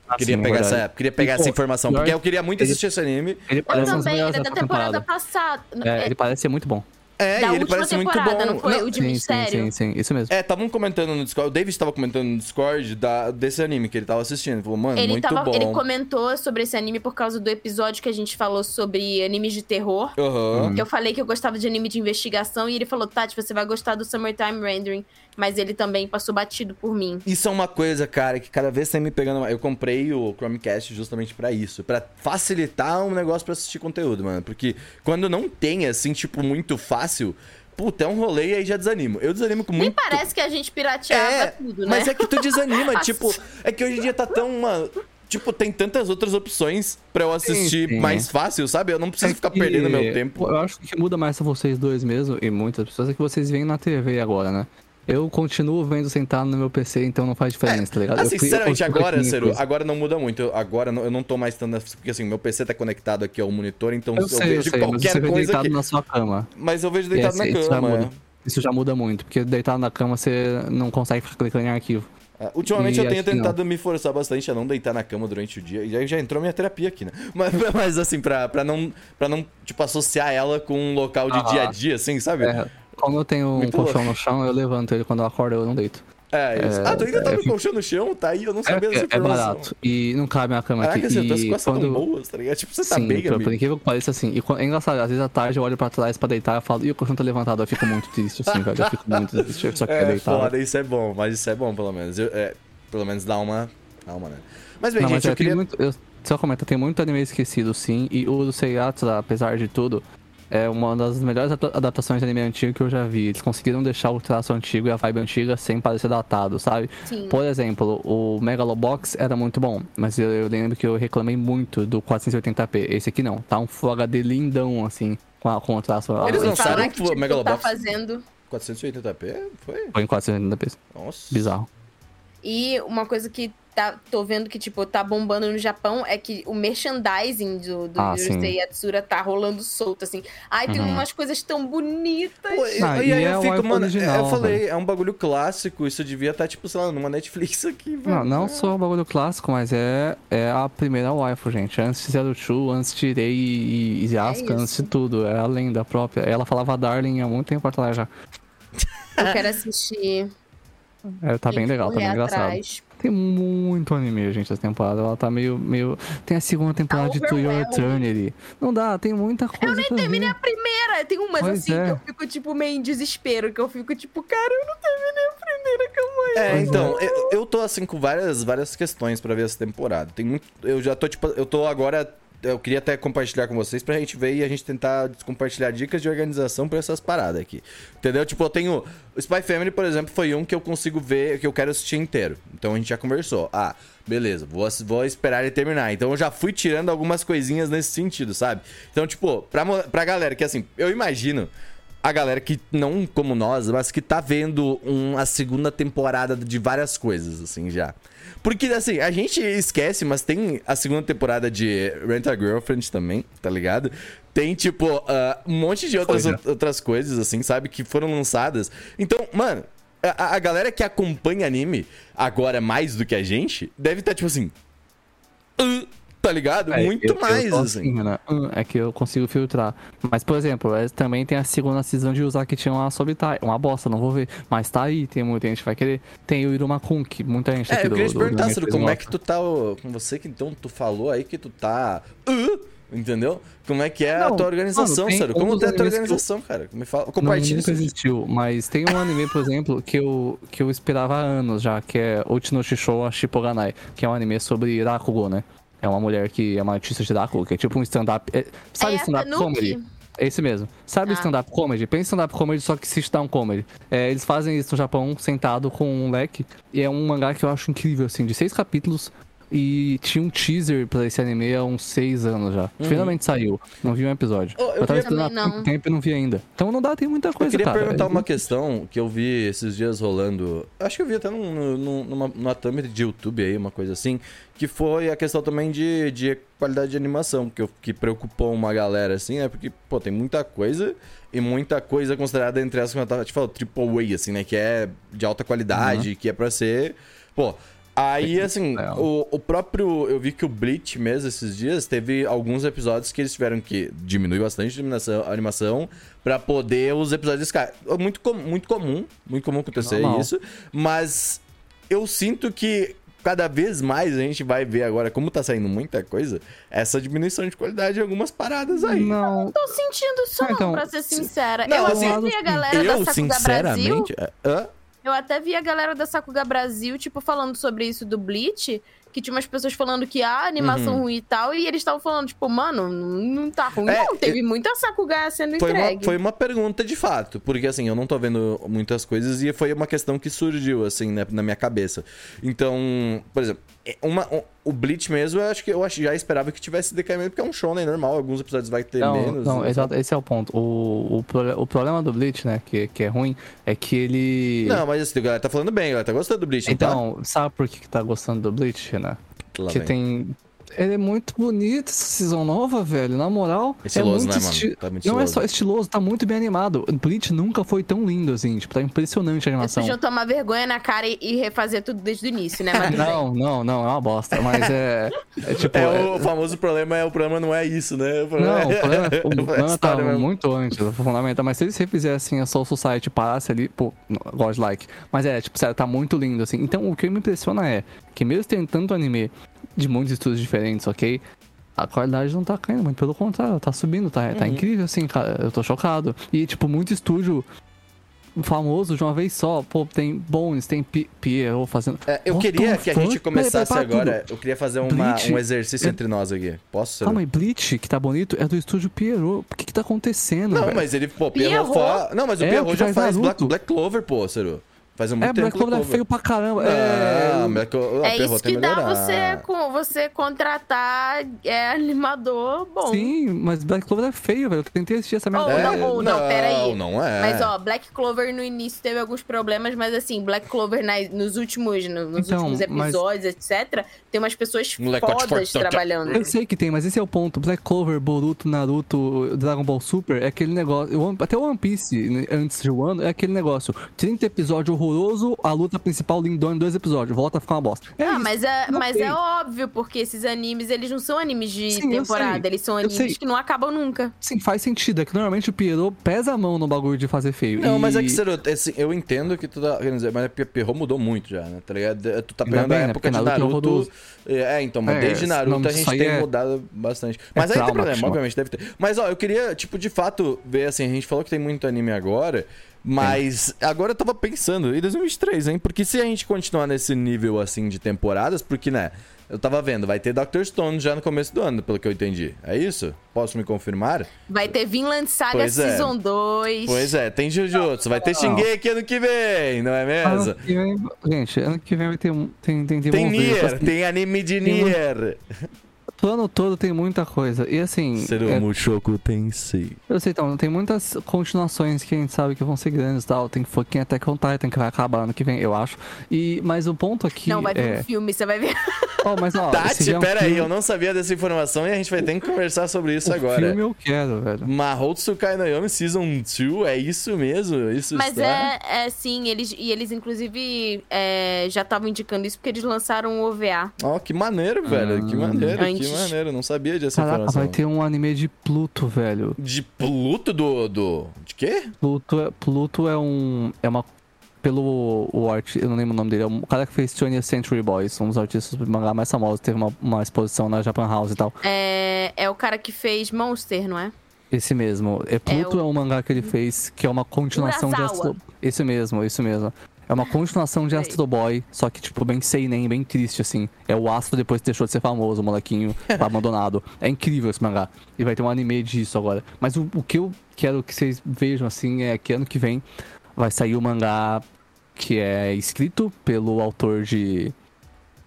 Ah,
queria
sim,
pegar
verdade.
essa, queria pegar
E,
essa informação,
pior
porque
que
eu queria muito
ele-
assistir esse anime.
Ele
Eu
parece dos
também, ele
melhores
é
da
da temporada
temporada.
passada.
É, ele parece ser muito bom.
É,
da
e ele
última
parece muito
temporada,
bom.
não foi?
Não,
O de
sim, sim,
mistério.
sim, sim, isso mesmo.
É, estavam comentando no Discord, o David estava comentando no Discord da, desse anime que ele tava assistindo. Ele falou, mano,
Ele,
muito
tava,
bom.
ele comentou sobre esse anime por causa do episódio que a gente falou sobre animes de terror.
Aham.
Eu falei que eu gostava de anime de investigação e ele falou, Tati, você vai gostar do Summertime Rendering. Mas ele também passou batido por mim.
Isso é uma coisa, cara, que cada vez tem me pegando mais. Eu comprei o Chromecast justamente pra isso, Pra facilitar um negócio pra assistir conteúdo, mano. Porque quando não tem, assim, tipo, muito fácil, puta, é um rolê e aí já desanimo. Eu desanimo com
Nem
muito.
parece que a gente pirateava
É,
tudo, né?
mas é que tu desanima, tipo, é que hoje em dia tá tão, mano, tipo, tem tantas outras opções pra eu assistir
sim.
mais fácil, sabe? Eu não preciso
É
ficar
que-
perdendo meu tempo.
Eu acho que o que muda mais são vocês dois mesmo, e muitas pessoas, é que vocês veem na TV agora, né? Eu continuo vendo sentado no meu PC, então não faz diferença, tá ligado?
Assim,
Eu eu
sinceramente,
consigo
agora, Ciro, agora não muda muito. Eu- Agora não- eu não tô mais tanto. Porque assim, meu PC tá conectado aqui ao monitor, então
Eu
eu,
sei, eu
vejo
sei, mas
qualquer
você
coisa
deitado
aqui.
na sua cama.
Mas eu vejo deitado
esse-
na
isso já
cama.
muda.
é.
Isso já muda muito, porque deitado na cama você não consegue ficar clicando em arquivo.
É, Ultimamente
E
eu tenho
que
tentado me forçar bastante a não deitar na cama durante o dia. E aí já entrou minha terapia aqui, né? Mas, mas assim, pra, pra, não, pra não, tipo, associar ela com um local de
Ah.
dia a dia, assim, sabe?
É, como eu tenho um
Muito
colchão
louco.
no chão, eu levanto ele quando eu acordo, eu não deito.
É, isso.
É,
ah, tu ainda tá
é,
no colchão no chão? Tá aí, eu não
É,
sabia dessa
é, é
informação.
barato. E não cabe a cama
Caraca,
aqui.
você, tuas
E
costas
quando...
tão boas, tá ligado? Tipo, você tá
Sim,
bem,
por, incrível que pareça, assim. E é engraçado, às vezes à tarde eu olho pra trás pra deitar e falo, e o colchão tá levantado, eu fico muito triste, assim, velho. Eu fico muito triste, eu só quero
É,
deitar.
foda, isso é bom, mas isso é bom, pelo menos. Eu- é, pelo menos dá uma. Dá uma, né? Mas bem,
Não, mas
gente,
é,
eu queria.
muito. Eu, só comenta, tem muito anime esquecido, sim. E o do Seiyatsura, apesar de tudo, é uma das melhores adapta- adaptações de anime antigo que eu já vi. Eles conseguiram deixar o traço antigo e a vibe antiga sem parecer datado, sabe?
Sim.
Por exemplo, o Megalobox era muito bom, mas eu, eu lembro que eu reclamei muito do 480p. Esse aqui não, tá um Full HD lindão, assim, com, a, com o traço.
Eles lançaram o
que, tipo,
Megalobox?
tá fazendo...
480p? Foi?
Foi em 480p.
Nossa.
Bizarro.
E uma coisa que tá, tô vendo que, tipo, tá bombando no Japão é que o merchandising do, do
Ah,
Yurusei. Yatsura tá rolando solto, assim. Ai, tem
Uhum.
umas coisas tão bonitas.
Pô, e,
Ah,
e
e
aí
é
eu
o
fico,
iPhone
mano,
original,
eu falei, é um bagulho clássico, isso devia estar, tipo, sei lá, numa Netflix aqui, velho.
Não, não só o bagulho clássico, mas é, é a primeira waifu, gente. Antes de Zero Two, antes de Irei e, e Yasuka,
isso.
antes de tudo. É a lenda própria. Ela falava Darling há muito tempo atrás já.
Eu quero assistir.
É, tá bem legal, tá bem engraçado.
atrás.
Tem muito anime, gente, essa temporada. Ela tá meio. meio... Tem a segunda temporada de To Your. Eternity. Não dá, tem muita coisa. Eu nem
Terminei a primeira. Tem umas
Pois
assim
é.
que eu fico, tipo, meio em desespero. Que eu fico, tipo, cara, eu não terminei a primeira, aí.
É, então, eu, eu tô assim com várias, várias questões pra ver essa temporada. Tem muito. Eu já tô, tipo, eu tô agora. Eu queria até compartilhar com vocês pra gente ver e a gente tentar compartilhar dicas de organização pra essas paradas aqui. Entendeu? Tipo, eu tenho. O Spy Family, por exemplo, foi um que eu consigo ver, que eu quero assistir inteiro. Então a gente já conversou. Ah, beleza, vou, vou esperar ele terminar. Então eu já fui tirando algumas coisinhas nesse sentido, sabe? Então, tipo, pra, pra galera que assim, eu imagino a galera que não como nós, mas que tá vendo um, a segunda temporada de várias coisas, assim, já. Porque, assim, a gente esquece, mas tem a segunda temporada de Rent a Girlfriend também, tá ligado? Tem, tipo, ah, um monte de outras,
né?
outras coisas, assim, sabe? Que foram lançadas. Então, mano, a, a galera que acompanha anime agora mais do que a gente, deve estar, tipo assim... "Ah", tá ligado?
É,
Muito
eu- eu
mais,
tô
assim.
né? Hum, É que eu consigo filtrar. Mas, por exemplo, é, também tem a segunda season de usar que tinha uma Sobitai. Uma bosta, não vou ver. Mas tá aí, tem muita gente que vai querer. Tem o Irumakun, que muita gente
É,
aqui
eu
do,
queria te
do
perguntar,
anime
Ciro, como é que tu tá. Com você que então tu falou aí que tu tá. "Ah", entendeu? Como é que é a
Não,
tua organização,
mano, tem
Ciro?
um
Como tá a tua
animes que eu-
organização, cara? Me fala, compartilha isso.
existiu, mas tem um anime, por exemplo, que eu, que eu esperava há anos já, que é Uchino Shishowa Shippoganai, que é um anime sobre Rakugo, né? É uma mulher que é uma artista de Rakugo, que é tipo um stand-up... é- sabe
É,
stand-up comedy? É esse mesmo. Sabe
Ah.
stand-up comedy? Pensa em stand-up comedy, só que sit-down comedy. É, eles fazem isso no Japão, sentado com um leque, e é um mangá que eu acho incrível, assim, de seis capítulos, e tinha um teaser pra esse anime há uns seis anos já. Finalmente saiu. Não vi um episódio.
Oh, eu
eu tava esperando há
Também não.
muito tempo e não vi ainda. Então não dá, tem muita
Eu
coisa,
queria
cara.
perguntar
É-
uma questão que eu vi esses dias rolando. Acho que eu vi até num, num, numa, numa thumb de YouTube aí, uma coisa assim. Que foi a questão também de, de qualidade de animação, que, eu, que preocupou uma galera assim, né? Porque, pô, tem muita coisa e muita coisa considerada entre as, como eu tava te falando, triple A, assim, né? Que é de alta qualidade, que é pra ser. Pô. Aí, assim,
É.
o, o próprio. Eu vi que o Bleach mesmo esses dias teve alguns episódios que eles tiveram que diminuir bastante a animação, a animação pra poder os episódios ficar. Muito, com- muito comum, muito comum acontecer
Normal.
isso. Mas eu sinto que cada vez mais a gente vai ver agora, como tá saindo muita coisa, essa diminuição de qualidade de algumas paradas aí.
Não,
Tô sentindo isso
Ah,
não,
então,
pra ser sincera.
Não,
eu
assim,
a galera da
Eu,
Sakuga Brasil.
sinceramente. Hã?
Eu até vi a galera da Sakuga Brasil, tipo, falando sobre isso do Bleach. que tinha umas pessoas falando que a animação
Uhum.
ruim e tal, e eles estavam falando, tipo, mano, não tá ruim,
É,
não. Teve muita Sakuga sendo
Foi uma,
entregue.
foi uma pergunta de fato, porque assim, eu não tô vendo muitas coisas e foi uma questão que surgiu, assim, né, na minha cabeça. Então, por exemplo, uma, o- o Bleach mesmo, eu acho que eu já esperava que tivesse decaimento, porque é um shonen normal, alguns episódios vai ter
Não,
menos.
não,
né?
exato, esse é o ponto. O, o, o problema do Bleach, né, que, que é ruim, é que ele.
Não, mas assim, a galera tá falando bem, a galera tá gostando do Bleach, não
então, sabe por que, que tá gostando do Bleach, né?
tá? Lá
que
vem.
tem. Ele é muito bonito, essa season nova, velho. Na moral,
Estiloso,
é muito
né, mano?
esti-
Tá muito
Não é
estiloso.
só estiloso, tá muito bem animado. Bleach nunca foi tão lindo assim, tipo, tá impressionante a
Eles
animação.
podiam tomar vergonha na cara e, refazer tudo desde o início, né? Mas.
Não, não, não, é uma bosta. Mas é. É tipo.
É,
é-
o famoso problema é o problema não é isso, né? O problema
Não, o problema, o
é a
problema tá
mesmo.
muito antes fundamental. Mas se eles refizessem a Soul Society parasse ali, pô, godlike. Mas é, tipo, sério, tá muito lindo, assim. Então, o que me impressiona é que mesmo tendo tanto anime de muitos estudos diferentes, ok? A qualidade não tá caindo, muito pelo contrário, tá subindo, tá,
Uhum.
tá incrível, assim, cara. Eu tô chocado. E, tipo, muito estúdio famoso de uma vez só. Pô, tem Bones, tem Pi- Pierrot fazendo.
É, eu queria que a gente começasse agora.
tudo.
Eu queria fazer uma,
Bleach,
um exercício
eu-
entre nós aqui. Posso?
Calma aí, Bleach, que tá bonito, é do estúdio Pierrot. O que que tá acontecendo,
Não,
velho?
mas ele, pô,
Pierrot?
Pierrot. fa- Não, mas o
É,
Pierrot já
faz
Black. Black Clover, pô, Ciro. Faz muito
É,
tempo.
Black Clover é feio pra caramba. é...
Ah, Black Clover.
É isso
tem
que dá você, com, você contratar é, animador bom.
Sim, mas Black Clover é feio, velho. Eu tentei assistir essa merda.
Oh,
É,
não, oh, não, peraí.
Não, é.
Mas, ó, Black Clover no início teve alguns problemas, mas assim, Black Clover na- nos últimos, no- nos
Então,
últimos
mas-
episódios, etc., tem umas pessoas fodas
tchau, tchau.
trabalhando.
Eu sei que tem, mas esse é o ponto. Black Clover, Boruto, Naruto, Dragon Ball Super é aquele negócio. One- Até o One Piece, né, antes de Wano, é aquele negócio. 30 episódio horroroso, a luta principal lindona em dois episódios. Volta a ficar uma bosta. É
Ah,
isso.
mas, é,
não
mas
tem.
é óbvio, porque esses animes, eles não são animes de
Sim,
temporada, eles são animes que não acabam nunca.
Sim, faz sentido. É que normalmente o Pierrot pesa a mão no bagulho de fazer feio.
Não,
E-
mas é que, Ciro, assim, eu entendo que tu tá querendo dizer, mas a Pierrot mudou muito já, né? Tá ligado? Tu tá pegando
bem,
a
né?
época
Porque
de
Naruto é.
É, então, mas
É,
desde Naruto a gente
aí
tem
é-
mudado bastante. Mas aí tem
trauma que
problema, obviamente, deve ter. Mas ó, eu queria, tipo, de fato, ver assim, a gente falou que tem muito anime agora. Mas agora eu tava pensando, em 2023, hein? Porque se a gente continuar nesse nível assim de temporadas, porque, né? Eu tava vendo, vai ter Dr. Stone já no começo do ano, pelo que eu entendi. É isso? Posso me confirmar?
Vai ter Vinland Saga
Pois é.
Season 2.
Pois é, tem Jujutsu, vai ter Shingeki ano que vem, não é
Ano
mesmo?
que vem- Gente, ano que vem vai ter. um- Tem, tem, tem,
Tem Nier, tem anime de
tem
Nier.
O ano todo tem muita coisa. E assim.
Seru
é,
Mushoku Tensei.
Eu sei, então, tem muitas continuações que a gente sabe que vão ser grandes e tal. Tem fucking Attack on Titan que vai acabar ano que vem, eu acho. E, mas o ponto aqui
Não, vai vir
é...
um filme, você vai ver.
Ó, mas ó,
Tati,
vier um
pera aí,
filme-
eu não sabia dessa informação e a gente vai ter que conversar sobre isso
o
agora.
filme eu quero, velho.
Mahotsu Kai no Yomi Season 2, é isso mesmo? Isso
Mas
está...
é, é sim, eles, e eles inclusive é, já estavam indicando isso porque eles lançaram o OVA.
Ó, que maneiro, velho, que
Hum.
maneiro, que maneiro, não sabia dessa
Caraca,
informação.
vai ter um anime de Pluto, velho.
De Pluto do... do... De quê?
Pluto é, Pluto é um... É uma... Pelo o art, eu não lembro o nome dele, é um cara que fez 20th Century Boys, um dos artistas do mangá mais famosos, teve uma, uma exposição na Japan House e tal.
É, é o cara que fez Monster, não é?
Esse mesmo. É, Pluto é,
o-
um mangá que ele fez que é uma continuação de
Urasawa.
Astro... Esse mesmo, isso mesmo. É uma continuação de
Sei.
Astro Boy, só que, tipo, bem seinen, bem triste, assim. É o Astro depois que deixou de ser famoso, o molequinho tá abandonado. É incrível esse mangá. E vai ter um anime disso agora. Mas o, o que eu quero que vocês vejam, assim, é que ano que vem vai sair o mangá que é escrito pelo autor de,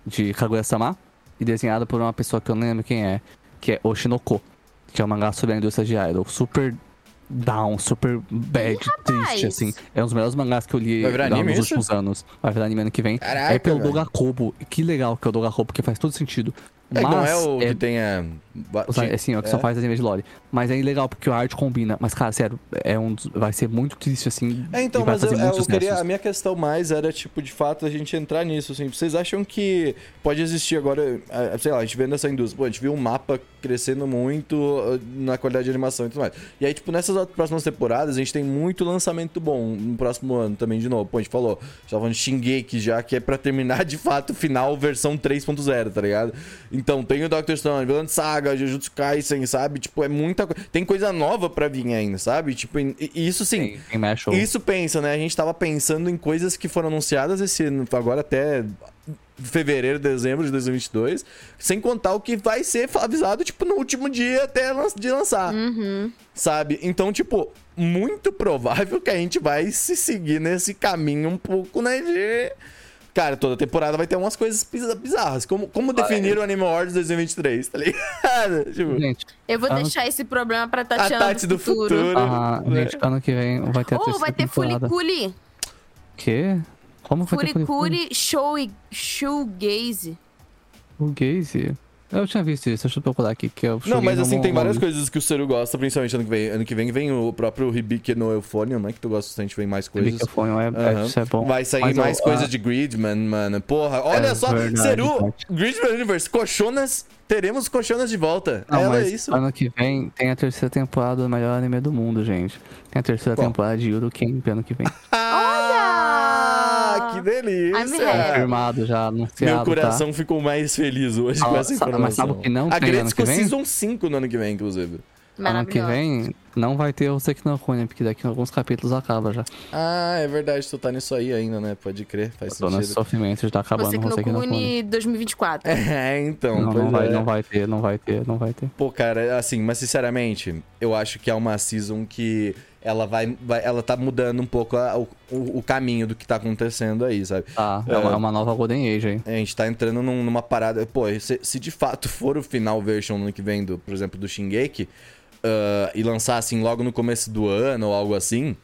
de Kaguya-sama e desenhado por uma pessoa que eu não lembro quem é, que é Oshinoko, que é um mangá sobre a indústria de idol. Super down, super bad, triste, assim. É um dos melhores mangás que eu li nos
isso?
últimos anos. Vai virar anime ano que vem.
Caraca,
é pelo. Dogakobo. Que legal que é o Dogakobo, porque faz todo sentido.
É, que não é
Mas
o que tenha...
os- Assim, ó, que só
É.
faz anime de lore. Mas é legal porque o art combina. Mas, cara, sério, é um dos- vai ser muito triste, assim.
É, então, mas eu, eu queria. A minha questão mais era, tipo, de fato, a gente entrar nisso, assim. Vocês acham que pode existir agora, eh, sei lá, a gente vendo essa indústria, pô, a gente viu um mapa crescendo muito eh, na qualidade de animação e tudo mais. E aí, tipo, nessas próximas temporadas, a gente tem muito lançamento bom no próximo ano também, de novo. Pô, a gente falou, já falando de Shingeki já, que é pra terminar de fato final versão 3.0, tá ligado? Então, tem o Dr. Stone, Vilã Saga, Jujutsu Kaisen, sabe? Tipo, é muita coisa. Tem coisa nova pra vir ainda, sabe? Tipo, e- e isso sim.
Tem, tem.
Isso pensa, né? A gente tava pensando em coisas que foram anunciadas esse ano, agora até fevereiro, dezembro de 2022. Sem contar o que vai ser avisado, tipo, no último dia até de lançar.
Uhum.
Sabe? Então, tipo, muito provável que a gente vai se seguir nesse caminho um pouco, né? De. Cara, toda temporada vai ter umas coisas biz- bizarras. Como, como definir o Animal Wars 2023, tá ligado? Tipo,
Gente,
Eu vou
Ah.
deixar esse problema pra
a
Tatiana
Tati do futuro.
ah,
né?
gente, ano que vem vai ter a
Oh,
terceira
vai ter
temporada.
Fuliculi.
Quê? Como ter Furikuri?
Show Shoegaze.
O Gaze? Eu tinha visto isso, deixa eu procurar aqui. Que eu
Não,
joguei
mas
no
assim, tem várias coisas que o Seru gosta, principalmente ano que vem. Ano que vem vem o próprio Hibiki no Euphonium, né? Que tu gosta bastante, vem mais coisas.
É,
Aham.
é, isso é bom.
Vai sair
Mas,
mais
ó,
coisas
a-
de Gridman, mano. Porra, olha
É
só,
verdade,
Seru. Gridman Universe, colchonas, teremos colchonas de volta.
Não,
Ela
mas
é isso.
ano que vem tem a terceira temporada do melhor anime do mundo, gente. Tem a terceira
Qual?
temporada de Yuru Camp ano que vem.
Que
I'm
delícia.
happy.
Confirmado já, anunciado,
Meu coração ficou mais feliz hoje com
Ah,
essa
sa- mas
informação.
sabe o que não
A com? Season 5 no ano que vem, inclusive.
tá? Ano que vem não vai ter o no Kuni, porque daqui a alguns capítulos acaba já.
Ah, é verdade, tu tá nisso aí ainda, né? Pode crer, faz
Tô nesse
sentido.
sofrimento de tá acabando
Você que
o. Kuni
2024.
É, então,
Não,
pois
não vai,
é.
não vai ter, não vai ter, não vai ter.
Pô, cara, assim, mas sinceramente, eu acho que é uma season que ela vai, vai ela tá mudando um pouco a- o, o, caminho do que tá acontecendo aí, sabe?
Tá, é,
É.
uma, é uma nova Golden Age aí.
A gente tá entrando num- numa parada. Pô, se, se de fato for o final version no ano que vem, do, por exemplo, do Shingeki, ah, e lançar assim logo no começo do ano ou algo assim,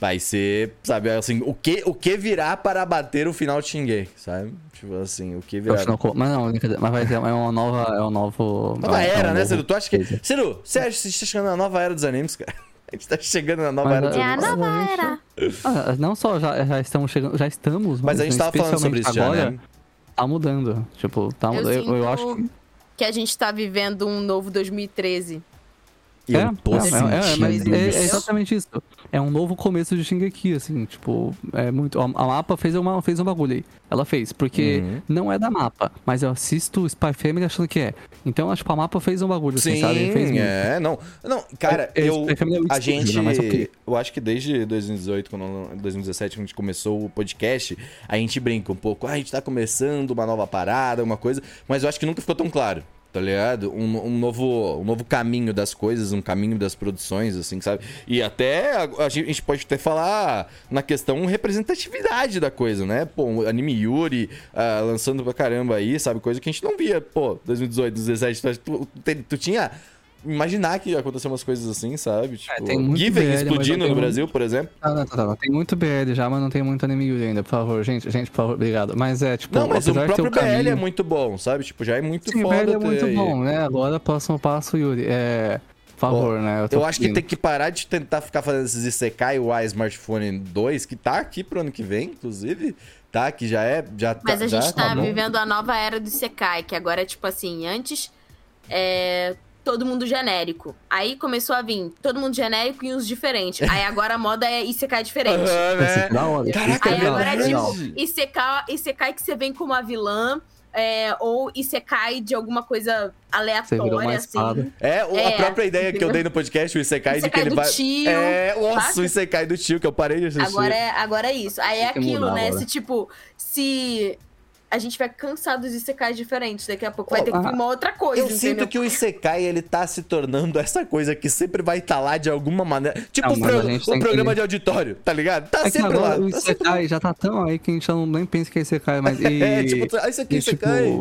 vai ser, sabe, assim, o que, o que virá para bater o final de Shingeki, sabe? Tipo assim, o que virá.
Não- Mas não, mas vai ter, é uma nova, é um novo...
Nova
é um
era, né,
novo-
Ciru? Tu acha que. Ciru, você acha que a gente tá chegando na nova era dos animes, cara? A gente tá chegando na nova
Mas
era
É a.
Mas
nova
a gente-
era.
Ah, não só já, já estamos chegando, já estamos,
Mas a gente tava falando sobre isso já,
agora,
né?
Tá mudando, tipo, tá
Eu,
mudando. Eu,
sinto
eu acho que
que a gente tá vivendo um novo 2013.
Eu
é,
tô
é,
sentindo
é, é, mas é, é
isso.
exatamente isso. É um novo começo de Shingeki, assim, tipo, é muito. A, mapa fez, uma, fez um bagulho aí. Ela fez, porque
Uhum.
não é da mapa, mas eu assisto Spy Family achando que é. Então, acho que a mapa fez um bagulho, assim,
Sim,
sabe? Fez muito.
é, não. Não, cara,
É, é,
eu.
É
A gente.
né? Mas ok.
Eu acho que desde 2018, quando, 2017, quando a gente começou o podcast, a gente brinca um pouco. Ah, a gente tá começando uma nova parada, uma coisa. Mas eu acho que nunca ficou tão claro. Tá ligado? Um, um novo, um novo caminho das coisas, um caminho das produções, assim, sabe? E até a, a gente pode até falar na questão representatividade da coisa, né? Pô, anime Yuri ah, lançando pra caramba aí, sabe? Coisa que a gente não via, pô, 2018, 2017. Tu, tu, tu tinha imaginar que ia acontecer umas coisas assim, sabe? Tipo,
tem muito
Given
BL,
explodindo no Brasil, por exemplo.
Ah, não, tá, tá. Tem muito BL já, mas não tem muito anime Yuri ainda, por favor. Gente, gente, por favor, obrigado. Mas é, tipo,
Não, mas o próprio BL
caminho-
é muito bom, sabe? Tipo, já é muito
Sim, o
foda
BL é muito
aí.
bom, né? Agora, próximo passo, Yuri. É. Por favor, né? tô
Eu acho que tem que parar de tentar ficar fazendo esses Isekai Y Smartphone 2, que tá aqui pro ano que vem, inclusive. Tá, que já é. Já
Mas
tá,
a gente
já,
tá
bom.
vivendo a nova era do Sekai, que agora é tipo assim, antes é todo mundo genérico. Aí começou a vir todo mundo genérico e uns diferentes. Aí agora a moda é Isekai diferente.
Ser
né? Caraca,
Aí
é
agora é tipo Isekai, Isekai que você vem como a vilã. é, ou Isekai de alguma coisa aleatória, assim.
É, o- a
É,
própria ideia que eu dei no podcast, o Isekai, de que
Isekai
ele
do
vai.
tio,
é, nossa, o Isekai do tio, que eu parei de assistir.
Agora é, agora é isso. Aí é aquilo,
mudar
né?
agora.
Se tipo, se a gente vai cansar dos Isekais diferentes, daqui a pouco vai
Oh,
ter que vir uma outra coisa,
Eu
entendeu?
sinto que o Isekai, ele tá se tornando essa coisa que sempre vai estar lá de alguma maneira. Tipo
Não,
o pro- o programa
que-
de auditório, tá ligado? Tá
É
sempre lá.
o
tá.
Isekai já tá tão aí que a gente já não nem pensa que é Isekai, mas. E,
É, tipo, ah, isso aqui é
tipo,
Isekai.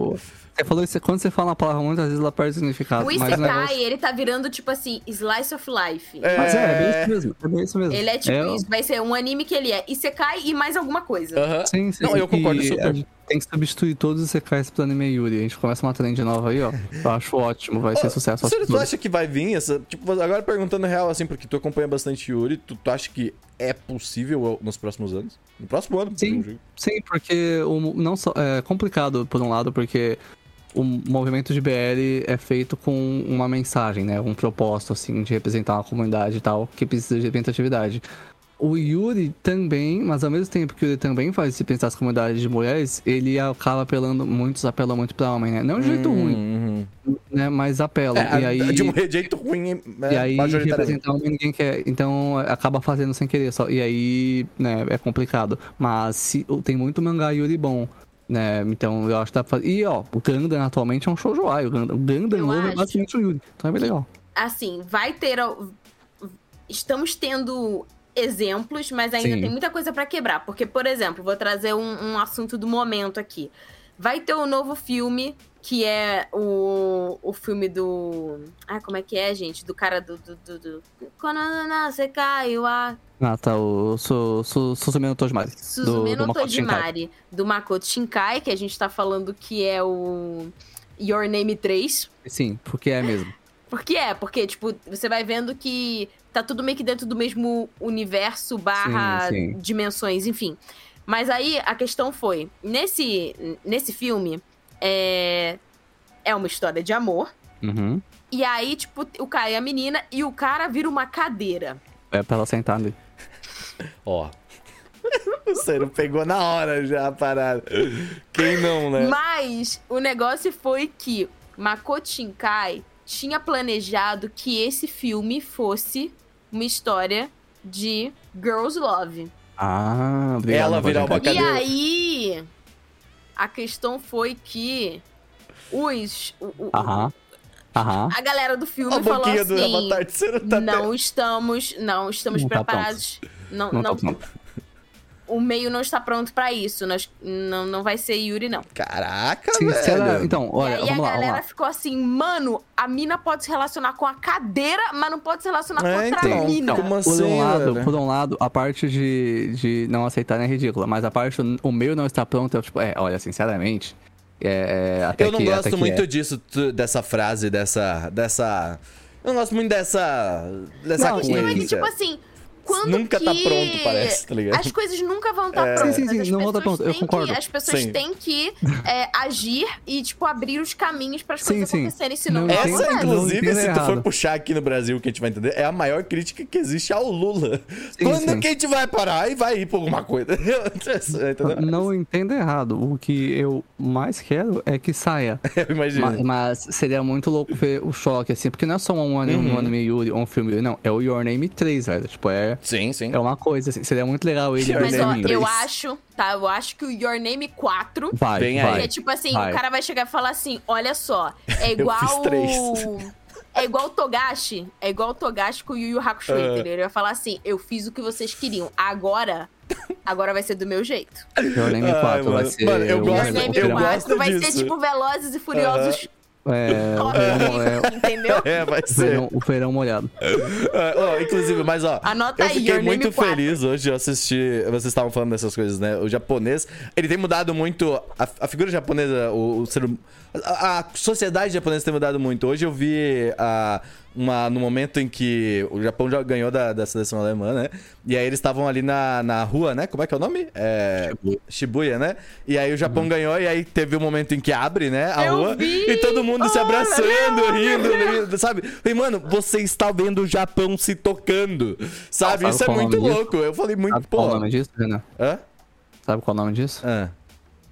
Você falou isso, quando você fala uma palavra muitas vezes ela perde o significado.
O Isekai,
negócio-
ele tá virando, tipo assim, slice of life.
É.
Mas é, é bem isso mesmo. É bem isso mesmo.
Ele é tipo
É,
isso, vai ser um anime que ele é Isekai e mais alguma coisa.
Aham.
Sim, sim.
Não, eu concordo super.
Tem que substituir todos os Isekais pro anime Yuri. A gente começa uma trend nova aí, ó. Eu acho ótimo, vai ser sucesso.
Sério, tu acha que vai vir essa. Tipo, agora perguntando real, assim, porque tu acompanha bastante Yuri, tu, tu acha que é possível nos próximos anos? No próximo ano?
Sim. Sim, porque o, não só, é complicado, por um lado, porque o movimento de BL é feito com uma mensagem, né? Um propósito, assim, de representar uma comunidade e tal, que precisa de representatividade. O Yuri também, mas ao mesmo tempo que o Yuri também faz se pensar as comunidades de mulheres, ele acaba apelando, muitos apelam muito pra homem, né? Não de jeito ruim,
Uhum.
né? Mas apelam.
É,
e aí...
De um jeito ruim, né?
E aí, representar homem ninguém quer. Então, acaba fazendo sem querer só. E aí, né, é complicado. Mas se, tem muito mangá Yuri bom. Né? Então eu acho que dá pra fazer. E ó, o Gundam atualmente é um shoujo ai. O Gundam, o Gundam novo é basicamente o Yuri. Então é bem legal.
Assim, vai ter. Estamos tendo exemplos, mas ainda
Sim.
tem muita coisa pra quebrar. Porque, por exemplo, vou trazer um, um assunto do momento aqui. Vai ter o novo filme, que é o, o filme do. Ah, como é que é, gente? Do cara do. do, do, do... Konana Sekai wa
Ah, tá. O Su- Su- Susume no Tojimari.
Suzume no. Tojimari, do Makoto Shinkai, que a gente tá falando que é o Your Name 3.
Sim, porque é mesmo.
Porque é, porque, tipo, você vai vendo que tá tudo meio que dentro do mesmo universo barra
Sim, sim.
dimensões, enfim. Mas aí a questão foi, nesse, nesse filme, é, é uma história de amor.
Uhum.
E aí, tipo, o cara é a menina e o cara vira uma cadeira.
É pra ela sentar ali.
Ó. o Cero pegou na hora já a parada. Quem não, né?
Mas o negócio foi que Makoto Shinkai tinha planejado que esse filme fosse uma história de Girls Love.
Ah, obrigado.
Ela virar uma.
E aí, a questão foi que os. o- o-
Aham. Aham.
A galera do filme
A
falou
boquinha do
assim.
Avatar Cero tá
não estamos, não estamos
Não tá
preparados. não,
Não,
não,
tá não.
O meio não está pronto pra isso. Nós, não, não vai ser Yuri, não.
Caraca,
Sincera...
velho.
Então, olha,
e aí
vamos
a
lá, vamos
galera
lá.
ficou assim, mano, a mina pode se relacionar com a cadeira, mas não pode se relacionar com
É,
outra
então,
mina.
como
Por
assim,
um, lado,
velho?
por um lado, a parte de, de não aceitarem é ridícula, mas a parte o meio não está pronto, é tipo, é, olha, sinceramente, é, é, até
Eu não
que,
gosto muito
é.
disso, dessa frase, dessa. dessa. Eu não gosto muito dessa. dessa
Não,
coisa.
Não, é que, tipo assim, quando
Nunca
que...
tá pronto, parece, tá ligado?
As coisas nunca vão estar
É.
prontas.
Sim, sim, sim,
as
não vão tá
pessoas
pronto, eu
têm
concordo.
Que, as pessoas
Sim.
têm que é, agir e, tipo, abrir os caminhos para as coisas
sim.
acontecerem, senão
Não
não
Essa,
não
inclusive, se tu for puxar aqui no Brasil, que a gente vai entender, é a maior crítica que existe ao Lula.
Sim,
Quando
sim.
que a gente vai parar e vai ir por alguma coisa?
Não entenda errado, o que eu mais quero é que saia.
Eu imagino.
Ma- Mas, seria muito louco ver o choque, assim, porque não é só um anime,
Uhum.
um anime Yuri ou um filme Yuri, não, é o Your Name 3, velho. Tipo, é,
Sim, sim.
é uma coisa, assim, seria muito legal ele
Mas, ó, eu acho, tá? Eu acho que o Your Name 4
Vai,
Vem
vai.
aí.
É tipo assim,
Vai.
o cara vai chegar e falar assim: olha só, é igual. É igual o Togashi. É igual o Togashi com o Yu Yu Hakusho, entendeu? Ele vai falar assim: eu fiz o que vocês queriam. Agora. Agora vai ser do meu jeito.
Your Name
Ai,
4 vai
mano.
ser...
Mano, eu
o-
gosto-
Your Name
eu
o-
4
gosto
vai
disso.
ser tipo Velozes e Furiosos.
É, o é,
entendeu?
É, vai
o
ser.
verão, o verão molhado.
Ah, ó, inclusive, mas ó,
Anota
eu
aí,
fiquei
Your Name
muito
4.
feliz hoje de assistir. Vocês estavam falando dessas coisas, né? O japonês, ele tem mudado muito. A, a figura japonesa, o, o ser hum- a, a sociedade japonesa tem mudado muito. Hoje eu vi a, uma, no momento em que o Japão já ganhou da, da seleção alemã, né? E aí eles estavam ali na, na rua, né? Como é que é o nome? É,
Shibuya.
Shibuya, né? E aí o Japão ganhou, e aí teve o momento em que abre, né? A
Eu
rua.
vi!
E todo mundo se abraçando,
meu
rindo, rindo, sabe? E, mano, você está vendo o Japão se tocando, sabe?
Sabe
Isso é
qual o
muito
nome disso?
louco. Eu falei muito,
Sabe qual
pô.
o nome disso, Renan?
Hã?
Sabe qual é o nome disso?
Ah.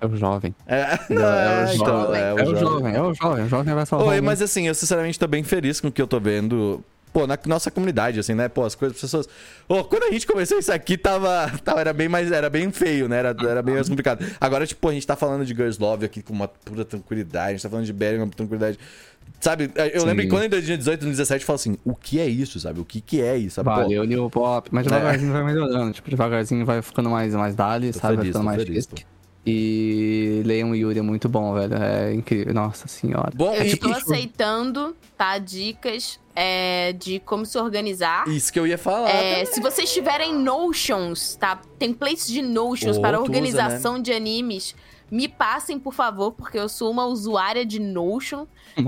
É o jovem.
É,
É,
é,
o
jovem.
é,
É o jovem, é o jovem. O jovem vai salvar
Oi, mas assim, eu sinceramente tô bem feliz com o que eu tô vendo. Pô, na nossa comunidade, assim, né? Pô, as coisas, as pessoas. Quando a gente começou isso aqui, tava, tava. Era bem mais. Era bem feio, né? Era, era bem mais complicado. Agora, tipo, a gente tá falando de Girls Love aqui com uma pura tranquilidade. A gente tá falando de Berry com uma tranquilidade. Sabe, eu
Sim.
lembro que quando em 2018, 2017, eu falo assim, o que é isso, sabe? O que que é isso, sabe?
Valeu, New Pop. Mas devagarzinho vai melhorando. Tipo, devagarzinho vai ficando mais, mais dali,
Tô
sabe? vai
feliz,
ficando
tô
mais
feliz.
E leiam Yuri, é muito bom, velho. É incrível. Nossa senhora.
Bom,
Eu
e,
estou aceitando, tá? Dicas é, de como se organizar.
isso que eu ia falar.
É, se vocês tiverem notions, tá? Templates de notions
Oh,
para
tu usa,
organização de animes, me passem, por favor, porque eu sou uma usuária de Notion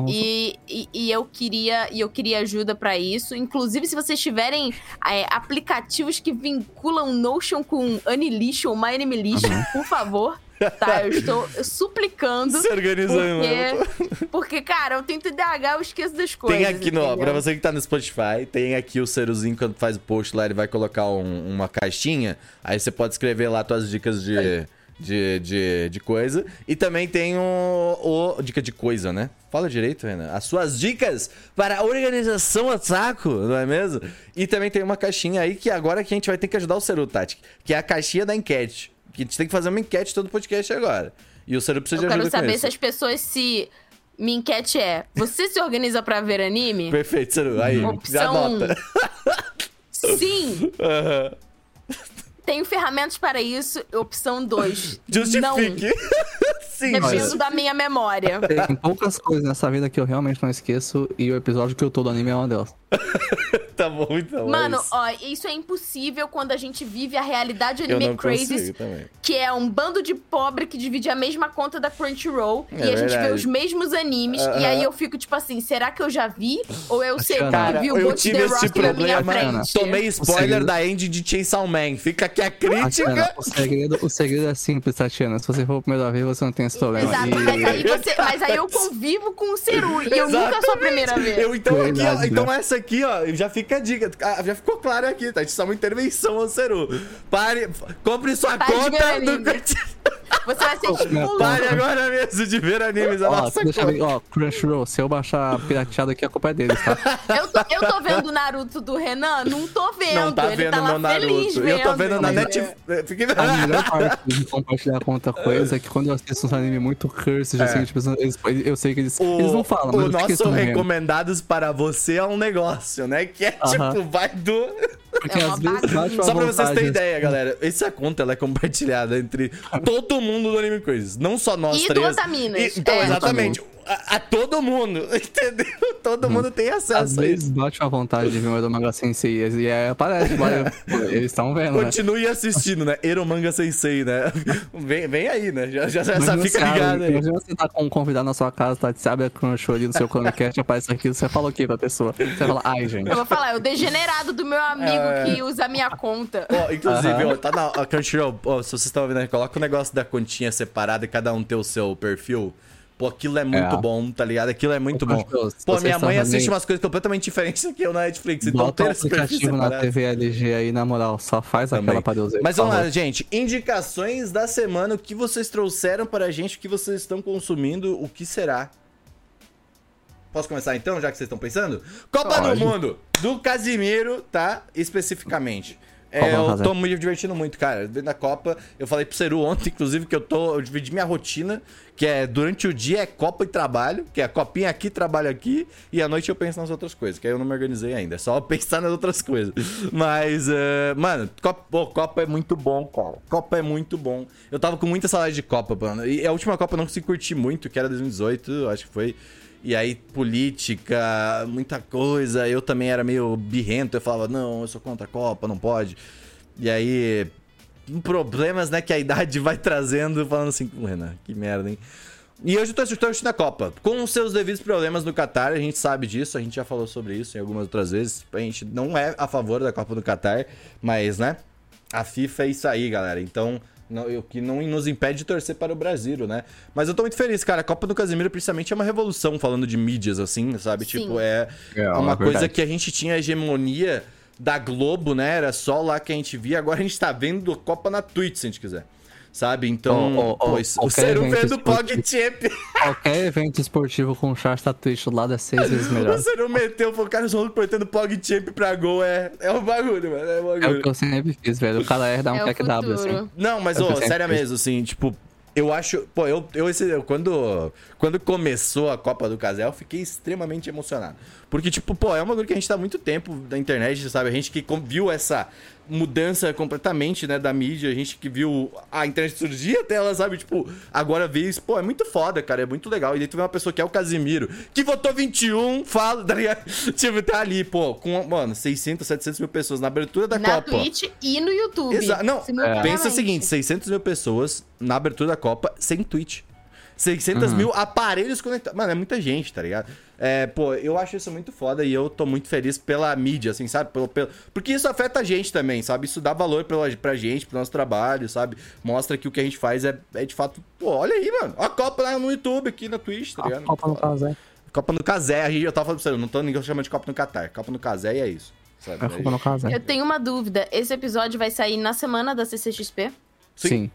e, e, e eu queria e eu queria ajuda pra isso. Inclusive, se vocês tiverem é, aplicativos que vinculam Notion com Anilicion, My Animalicion,
Uhum.
por favor, tá? Eu estou suplicando.
Se organizando, mano.
Porque, porque, cara, eu tenho TDAH, eu esqueço das coisas.
Tem aqui no.
entendeu?
Pra você que tá no Spotify, tem aqui o Ceruzinho, quando faz o post lá, ele vai colocar um- uma caixinha. Aí você pode escrever lá tuas dicas de. De, de, de coisa. E também tem o, o. Dica de coisa, né? Fala direito, Renan. As suas dicas para a organização a saco, não é mesmo? E também tem uma caixinha aí que agora que a gente vai ter que ajudar o Ceru, Tati. Que é a caixinha da enquete. Que a gente tem que fazer uma enquete todo podcast agora. E o Seru precisa
Eu
de
quero
ajuda com
saber
isso.
se as pessoas se. Minha enquete é: você se organiza pra ver anime?
Perfeito, Seru. Aí,
Opção
anota.
Sim!
Aham.
Tenho ferramentas para isso. Opção 2.
Justifique. Sim,
Não.
mas...
Dependo da minha memória.
Tem poucas coisas nessa vida que eu realmente não esqueço e o episódio que eu tô do anime é uma delas.
Tá bom, então.
Mano,
é isso.
ó, isso é impossível quando a gente vive a realidade anime crazy, que é um bando de pobre que divide a mesma conta da Crunchyroll
É
e a gente vê
verdade.
os mesmos animes e
Aham.
aí eu fico tipo assim, será que eu já vi ou eu sei que
Cara,
vi o
eu tive
The
esse
Rock na minha
problema.
frente?
Tomei spoiler da end de Chainsaw Man. Fica aqui a
Tatiana,
crítica.
o segredo, o segredo é simples, Tatiana. Se você for a primeira vez, você não tem esse problema.
Exato,
E-
mas aí, você, mas aí eu convivo com o Seru e eu nunca sou a primeira vez.
Eu, então, aqui, ó,
Verdade,
então
né?
essa aqui, ó, já fica a dica. Ah, Já ficou claro aqui, tá? Isso é uma intervenção ao Seru. Pare, compre sua
ver
conta do.
Você vai ser expulso.
Pare agora mesmo de ver animes a
Ó,
nossa
deixa
conta.
bem, ó, Crunchyroll, se eu baixar pirateado aqui, a culpa é deles, tá?
Eu tô, eu tô vendo o Naruto do Renan? Não tô vendo.
Não tá
Ele
vendo
tá
meu Naruto.
feliz
eu tô vendo na. Netflix. Fiquei
A melhor parte de compartilhar a conta com eles é que quando eu assisto uns anime muito cursed,
É.
assim, tipo, eles, eu sei que eles,
O,
eles não falam, mas
o nosso recomendados para você é um negócio, né? Que é
Aham.
tipo, vai do.
Porque
É uma
às vezes
Só pra vocês terem
assim,
ideia, galera, essa conta ela é compartilhada entre todo mundo do Anime Crazy. Não só nós
E
três.
Otaminas,
E- Então,
é.
exatamente. A, a todo mundo, entendeu? Todo mundo tem
Às
acesso a
vezes
isso.
bate uma vontade de ver o Manga Sensei e aí aparece, eles estão vendo, né?
Continue assistindo, né? Eromanga Sensei, né? Vem, vem aí, né? Já, já, já
Imagina
fica
você abre-
ligado aí.
Imagina você tá com um convidado na sua casa, tá? Você abre a Crunchyroll ali no seu Chromecast, aparece aquilo, você fala o quê pra pessoa? Você fala, ai, gente.
Eu vou falar, é o degenerado do meu amigo
É.
que usa a minha conta.
Ó, inclusive, ó, tá na a Crunchyroll, ó, se vocês estão ouvindo aí, coloca o negócio da continha separada e cada um ter o seu perfil. Pô, aquilo é muito
É.
bom, tá ligado? Aquilo é muito bom. Pô, minha mãe assiste umas coisas completamente diferentes que eu na Netflix. Então
Bota
ter perfil
aplicativo na
separado.
TV LG aí, na moral, só faz
Também.
aquela pra Deus aí,
Mas vamos lá, gente. Indicações da semana, o que vocês trouxeram para a gente, o que vocês estão consumindo, o que será? Posso começar então, já que vocês estão pensando? Copa
Pode.
do Mundo, do Casimiro, tá? Especificamente. É, eu tô me divertindo muito, cara. Dentro da Copa, eu falei pro Ceru ontem, inclusive, que eu tô. Eu dividi minha rotina, que é durante o dia é Copa e trabalho, que é copinha aqui, trabalho aqui, e à noite eu penso nas outras coisas, que aí eu não me organizei ainda. É só pensar nas outras coisas. Mas, eh, mano, Copa, pô, Copa é muito bom, cara. Copa é muito bom. Eu tava com muita saudade de Copa, mano. E a última Copa eu não consegui curtir muito, que era 2018, eu acho que foi. E aí, política, muita coisa. Eu também era meio birrento. Eu falava, não, eu sou contra a Copa, não pode. E aí, problemas, né, que a idade vai trazendo, falando assim, "Pô, Renan, que merda, hein? E hoje eu tô assistindo a Copa, com os seus devidos problemas no Qatar, a gente sabe disso, a gente já falou sobre isso em algumas outras vezes. A gente não é a favor da Copa do Qatar, mas, né, a FIFA é isso aí, galera. Então, não, o que não nos impede de torcer para o Brasil, né? Mas eu tô muito feliz, cara. A Copa do Casimiro, principalmente, é uma revolução falando de mídias, assim, sabe?
Sim.
Tipo, é,
É,
uma
é
coisa
verdade.
que a gente tinha hegemonia da Globo, né? Era só lá que a gente via. Agora a gente tá vendo a Copa na Twitch, se a gente quiser. Sabe? Então,
ó,
pô, isso- o
qualquer
Seru
evento
vendo
esportivo.
PogChamp.
Qualquer evento esportivo com chat da Twitch do lado é seis vezes
O
melhor.
Seru meteu, falou, cara, os malucos portando PogChamp pra gol. É, é um bagulho, mano. É um
É o
bagulho.
que eu sempre fiz, velho. O cara R dá um
É o
tech W, assim.
Não, mas,
É o
ô, sério
fiz.
mesmo, assim, tipo, eu acho. Pô, eu, eu esse, eu- quando, quando começou a Copa do Casel, eu fiquei extremamente emocionado. Porque, tipo, pô, é um bagulho que a gente tá há muito tempo na internet, sabe? A gente que com- viu essa mudança completamente, né, da mídia, a gente que viu a internet surgir até ela, sabe? Tipo, agora vê isso, pô, é muito foda, cara, é muito legal. E daí tu vê uma pessoa que é o Casimiro, que votou 21, fala, tá ligado? Tipo, tá ali, pô, com, mano, 600, 700 mil pessoas na abertura da
Na
Copa.
Twitch e no YouTube.
Exa não,
simultaneamente.
pensa o seguinte: 600 mil pessoas na abertura da Copa sem Twitch. 600
Uhum.
mil aparelhos conectados. Mano, é muita gente, tá ligado? É, pô, eu acho isso muito foda e eu tô muito feliz pela mídia, assim, sabe? Pelo, pelo... Porque isso afeta a gente também, sabe? Isso dá valor pela, pra gente, pro nosso trabalho, sabe? Mostra que o que a gente faz é, é de fato. Pô, olha aí, mano. A Copa lá no YouTube, aqui na Twitch, tá
A
ligado?
Copa no caso, é.
Copa no Casé. A gente, eu tava falando pra você, eu não tô ninguém chamando de Copa no Catar. Copa no Casé e é isso. Sabe?
A Copa no caso, é.
Eu tenho uma dúvida. Esse episódio vai sair na semana da CCXP?
Sim.
Sim.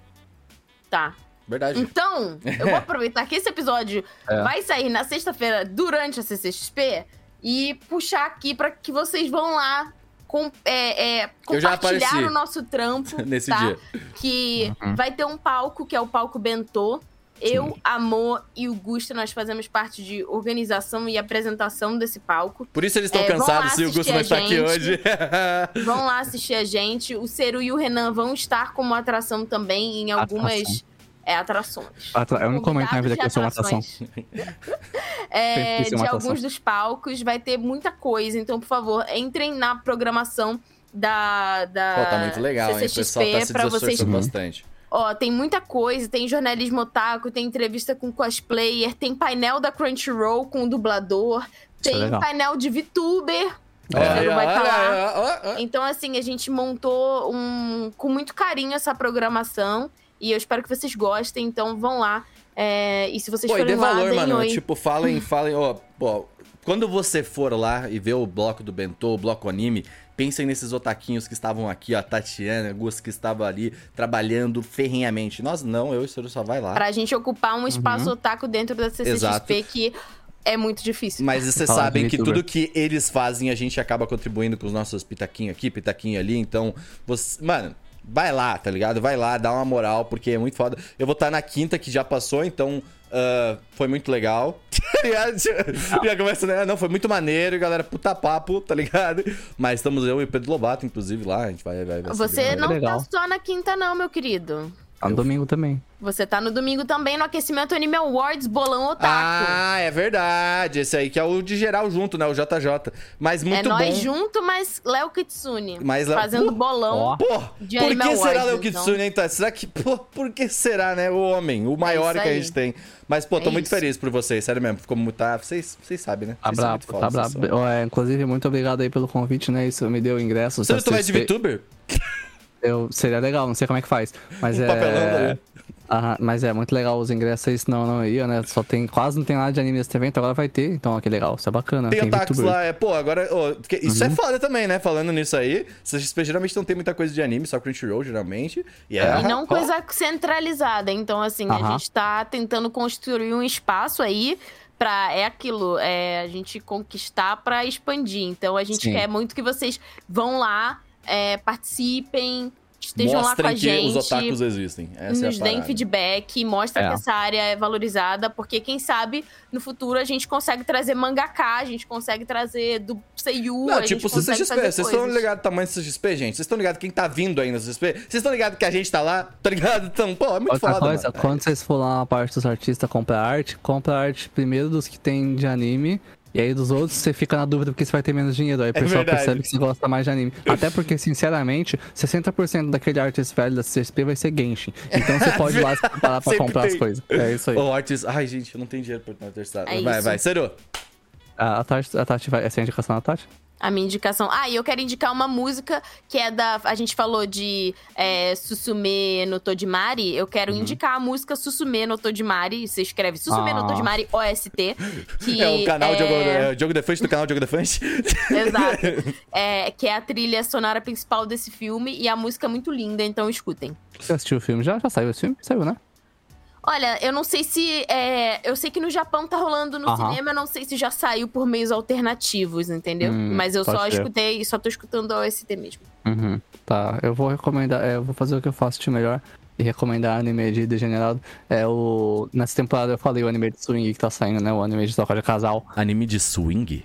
Tá.
Verdade.
Então, eu vou aproveitar que esse episódio
É.
vai sair na sexta-feira durante a CCXP e puxar aqui pra que vocês vão lá com, é, é, compartilhar o nosso trampo.
Nesse
tá?
dia.
Que
Uhum.
vai ter um palco, que é o palco Bentô, Eu, Amor e o Gusto, nós fazemos parte de organização e apresentação desse palco.
Por isso eles estão
É,
cansados se o
assistir
não está aqui hoje.
Vão lá assistir a gente. O Ceru e o Renan vão estar como atração também em algumas. É, atrações.
Atra- Eu não comento na vida que eu sou uma atração.
É, de
uma
alguns
atração.
dos palcos, vai ter muita coisa. Então, por favor, entrem na programação da, da
Pô, tá muito legal, hein? O pessoal tá
CCXP
se
pra vocês
desesforçando bastante.
Ó, tem muita coisa, tem jornalismo otaku, tem entrevista com cosplayer, tem painel da Crunchyroll com o dublador,
Isso é
tem
legal.
painel de VTuber.
É.
Vai estar
olha, olha.
Então, assim, a gente montou um, com muito carinho essa programação e eu espero que vocês gostem, então vão lá. É, e se vocês
Pô, e
forem
dê
lá,
valor,
deem
mano.
oi.
Tipo, falem, falem, ó, pô, quando você for lá e ver o bloco do Bentô, o bloco anime, pensem nesses otaquinhos que estavam aqui, ó, a Tatiana, Gus, que estava ali trabalhando ferrenhamente. Nós não, eu e o Ciro só vai lá.
Pra gente ocupar um espaço
Uhum.
otaku dentro da CCXP,
Exato.
que é muito difícil.
Mas vocês sabem que tudo que eles fazem, a gente acaba contribuindo com os nossos pitaquinhos aqui, pitaquinho ali. Então, você... mano, vai lá, tá ligado? Vai lá, dá uma moral, porque é muito foda. Eu vou estar na quinta, que já passou, então ah, foi muito legal. Tá já começa, né? Não, foi muito maneiro, e galera, puta papo, tá ligado? Mas estamos eu e o Pedro Lobato, inclusive, lá. A gente vai. vai, vai
Você
seguir.
não
Legal.
tá só na quinta, não, meu querido.
Tá no domingo também.
Você tá no domingo também no Aquecimento Anime Awards Bolão Otaku.
Ah, é verdade. Esse aí que é o de geral junto, né? O JJ. Mas
é
muito
nós
bom.
junto, mas Léo Kitsune.
Mas Léo-
Fazendo
Uh,
bolão.
ó.
Pô,
De
por
Anime
que será
Awards,
Léo
então.
Kitsune, hein, tá? Será que. Pô, por que será, né? O homem, o maior
isso
que a gente tem. Mas, pô, tô
É
muito
isso.
feliz por vocês, sério mesmo. Ficou muito. Tá, vocês, vocês sabem, né?
Tá brabo,
muito
tá brabo. É, inclusive, muito obrigado aí pelo convite, né? Isso me deu da
Você tu vai de. VTuber?
Eu, seria legal, não sei como é que faz. Mas
Um
é. Aham, mas é muito legal os ingressos aí, senão não ia, né? Só tem. Quase não tem nada de anime nesse evento, agora vai ter. Então, ó, que legal. Isso é bacana.
Tem otakus
VTuber.
lá, é, pô, agora. ó, isso
Uhum.
é foda também, né? Falando nisso aí. CXP geralmente não tem muita coisa de anime, só Crunchyroll, geralmente. E, é,
E não coisa centralizada. Então, assim, a
Aham.
gente tá tentando construir um espaço aí pra. É aquilo, é a gente conquistar pra expandir. Então, a gente
Sim.
quer muito que vocês vão lá, é, participem, estejam lá com
Mostrem
a
que
gente.
os otakus existem. Essa
nos
é a
deem feedback, mostra
É.
que essa área é valorizada, porque quem sabe no futuro a gente consegue trazer mangaká, a gente consegue trazer do Seiyu,
Não,
a gente
tipo, CCXP,
fazer
vocês estão ligados do tamanho do CXP, gente? Vocês estão ligados quem tá vindo aí no CXP? Vocês estão ligados que a gente tá lá? Tá ligado? Então, pô, é muito
Outra
foda,
coisa,
mano.
quando vocês for lá na parte dos artistas comprar arte, compra arte primeiro dos que tem de anime. E aí dos outros você fica na dúvida porque você vai ter menos dinheiro. Aí o pessoal
É verdade.
percebe que você gosta mais de anime. Até porque, sinceramente, 60% daquele artista velho da CSP vai ser Genshin. Então você pode ir lá se preparar pra comprar
tem.
as coisas. É isso aí.
Ô, Artis... Ai, gente, eu não tenho dinheiro pra terceira.
É
vai,
isso.
vai. Cero.
A, a Tati, a Tati vai. Essa é a indicação da Tati?
A minha indicação. Ah, e eu quero indicar uma música que é da. A gente falou de é, Susume no Todimari. Eu quero
Uhum.
indicar a música Susume no Todimari. Você escreve Susume no
Ah.
Todimari OST. Que
É o canal
é...
Diogo, é, Diogo Defante do canal Diogo Defante.
Exato. É, que é a trilha sonora principal desse filme. E a música é muito linda, então escutem.
Você assistiu o filme já? Já saiu esse filme? Saiu, né?
Olha, eu não sei se. é, eu sei que no Japão tá rolando no
Aham.
cinema, eu não sei se já saiu por meios alternativos, entendeu?
Hum,
Mas eu só
ser.
escutei, só tô escutando a OST mesmo.
Uhum. Tá, eu vou recomendar, é, eu vou fazer o que eu faço de melhor e recomendar anime de degenerado. É o. Nessa temporada eu falei o anime de swing que tá saindo, né? O anime de troca de casal.
Anime de swing?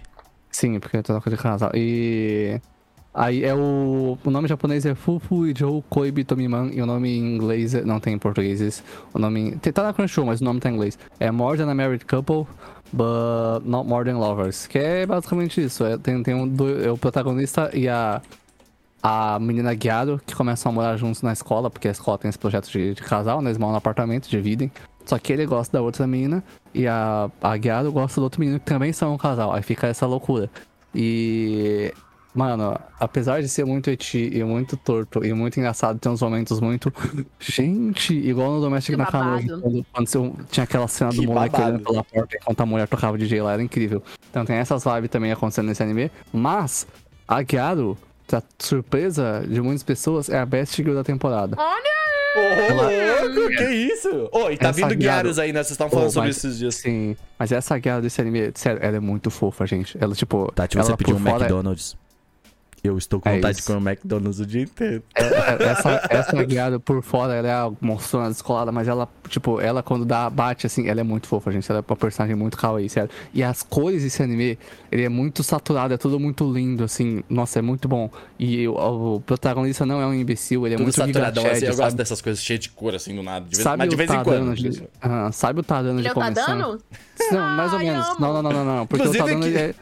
Sim, porque é troca de casal. E. Aí é o. O nome japonês é Fufu Ijou Koibi Tomiman e o nome em inglês. é- Não tem em português isso. O nome. Tá na Crunchyroll, mas o nome tá em inglês. É More Than a Married Couple, but Not More Than Lovers. Que é basicamente isso. É, tem, tem um. do- é o protagonista e a. A menina guiado, que começam a morar juntos na escola, porque a escola tem esse projeto de, de casal, né? Eles moram no apartamento, dividem. Só que ele gosta da outra menina e a, a guiado gosta do outro menino que também são um casal. Aí fica essa loucura. E. Mano, apesar de ser muito eti e muito torto e muito engraçado, tem uns momentos muito. Gente, igual no Domestic
babado.
quando, quando você tinha aquela cena do
Que
moleque
babado.
olhando pela porta enquanto a mulher tocava o DJ lá, era incrível. Então tem essas vibes também acontecendo nesse anime. Mas, a Gyaru, pra surpresa de muitas pessoas, é a best girl da temporada.
Ô, louco, que isso? Ô, e tá
Essa
vindo Guiaros aí, né? Vocês estavam falando
Ô,
sobre
mas-
esses dias.
Sim, mas essa Gyaru desse anime, sério, ela é muito fofa, gente. Ela, tipo.
Tati,
ela
você pediu um
fora é-
McDonald's. Eu estou com
É
vontade de comer McDonald's o dia inteiro.
É, é, essa, essa guiada por fora, ela é a monstrona descolada, mas ela, tipo, ela quando dá, bate assim, ela é muito fofa, gente. Ela é uma personagem muito kawaii, sério. E as cores desse anime, ele é muito saturado, é tudo muito lindo, assim. Nossa, é muito bom. E o, o protagonista não é um imbecil, ele é
Tudo
muito
saturadão, assim. Eu
Chad,
gosto
sabe?
dessas coisas cheias de cor, assim, do nada. De vez,
Sabe
mas de
o
vez em
Tadano
quando.
de, ah, sabe o Tadano
Ele
de
é o
convenção?
Tadano?
Não, mais ou menos. Não, não, não, não, não. Porque
Inclusive
o Tadano ele é,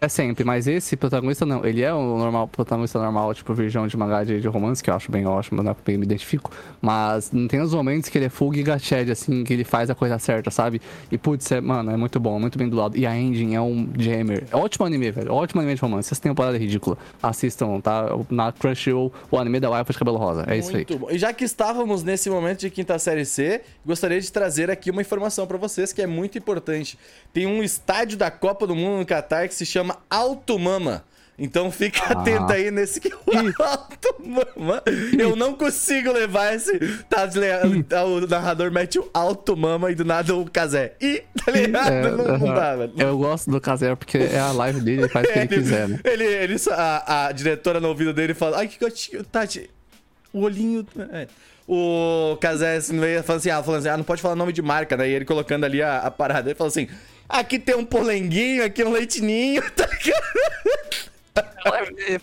é sempre, mas esse protagonista não. Ele é o normal, protagonista normal, tipo, virgão de mangá de, de romance, que eu acho bem ótimo, né? Eu me identifico. Mas não tem os momentos que ele é full Giga Chad, assim, que ele faz a coisa certa, sabe? E putz, é, mano, é muito bom, muito bem do lado. E a Engine é um jammer. É ótimo anime, velho. Ótimo anime de romance. Essa temporada é ridícula. Assistam, tá? Na Crunchyroll, o anime da Wife de cabelo rosa. É isso aí.
Muito bom. E já que estávamos nesse momento de quinta série C, gostaria de trazer aqui uma informação pra vocês que é muito importante. Tem um estádio da Copa do Mundo no Catar que se chama Alto Mama. Então fica
Ah.
atento aí nesse que o Alto Mama. Eu não consigo levar esse. Tá, o narrador mete o Alto Mama e do nada o Casé. Ih, tá ligado?
É,
não, não dá, velho.
Eu gosto do Caseiro porque é a live dele, ele faz o que ele quiser, né?
Ele, ele, a, a diretora no ouvido dele fala: Ai, que gatinho, Tati. O olhinho. é." O Casé assim, falando assim: ah, falando assim: ah, não pode falar nome de marca, né? E ele colocando ali a, a parada. Ele falou assim: aqui tem um polenguinho, aqui um leitinho, tá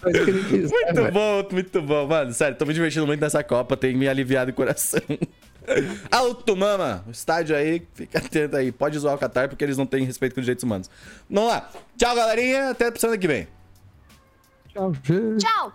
ele quiser,
Muito
velho.
bom, muito bom. Mano, sério, tô me divertindo muito nessa Copa, tem me aliviado o coração. Alto Mama, o estádio aí, fica atento aí. Pode zoar o Qatar porque eles não têm respeito com os direitos humanos. Vamos lá. Tchau, galerinha. Até a semana que vem.
Tchau, gente.
Tchau!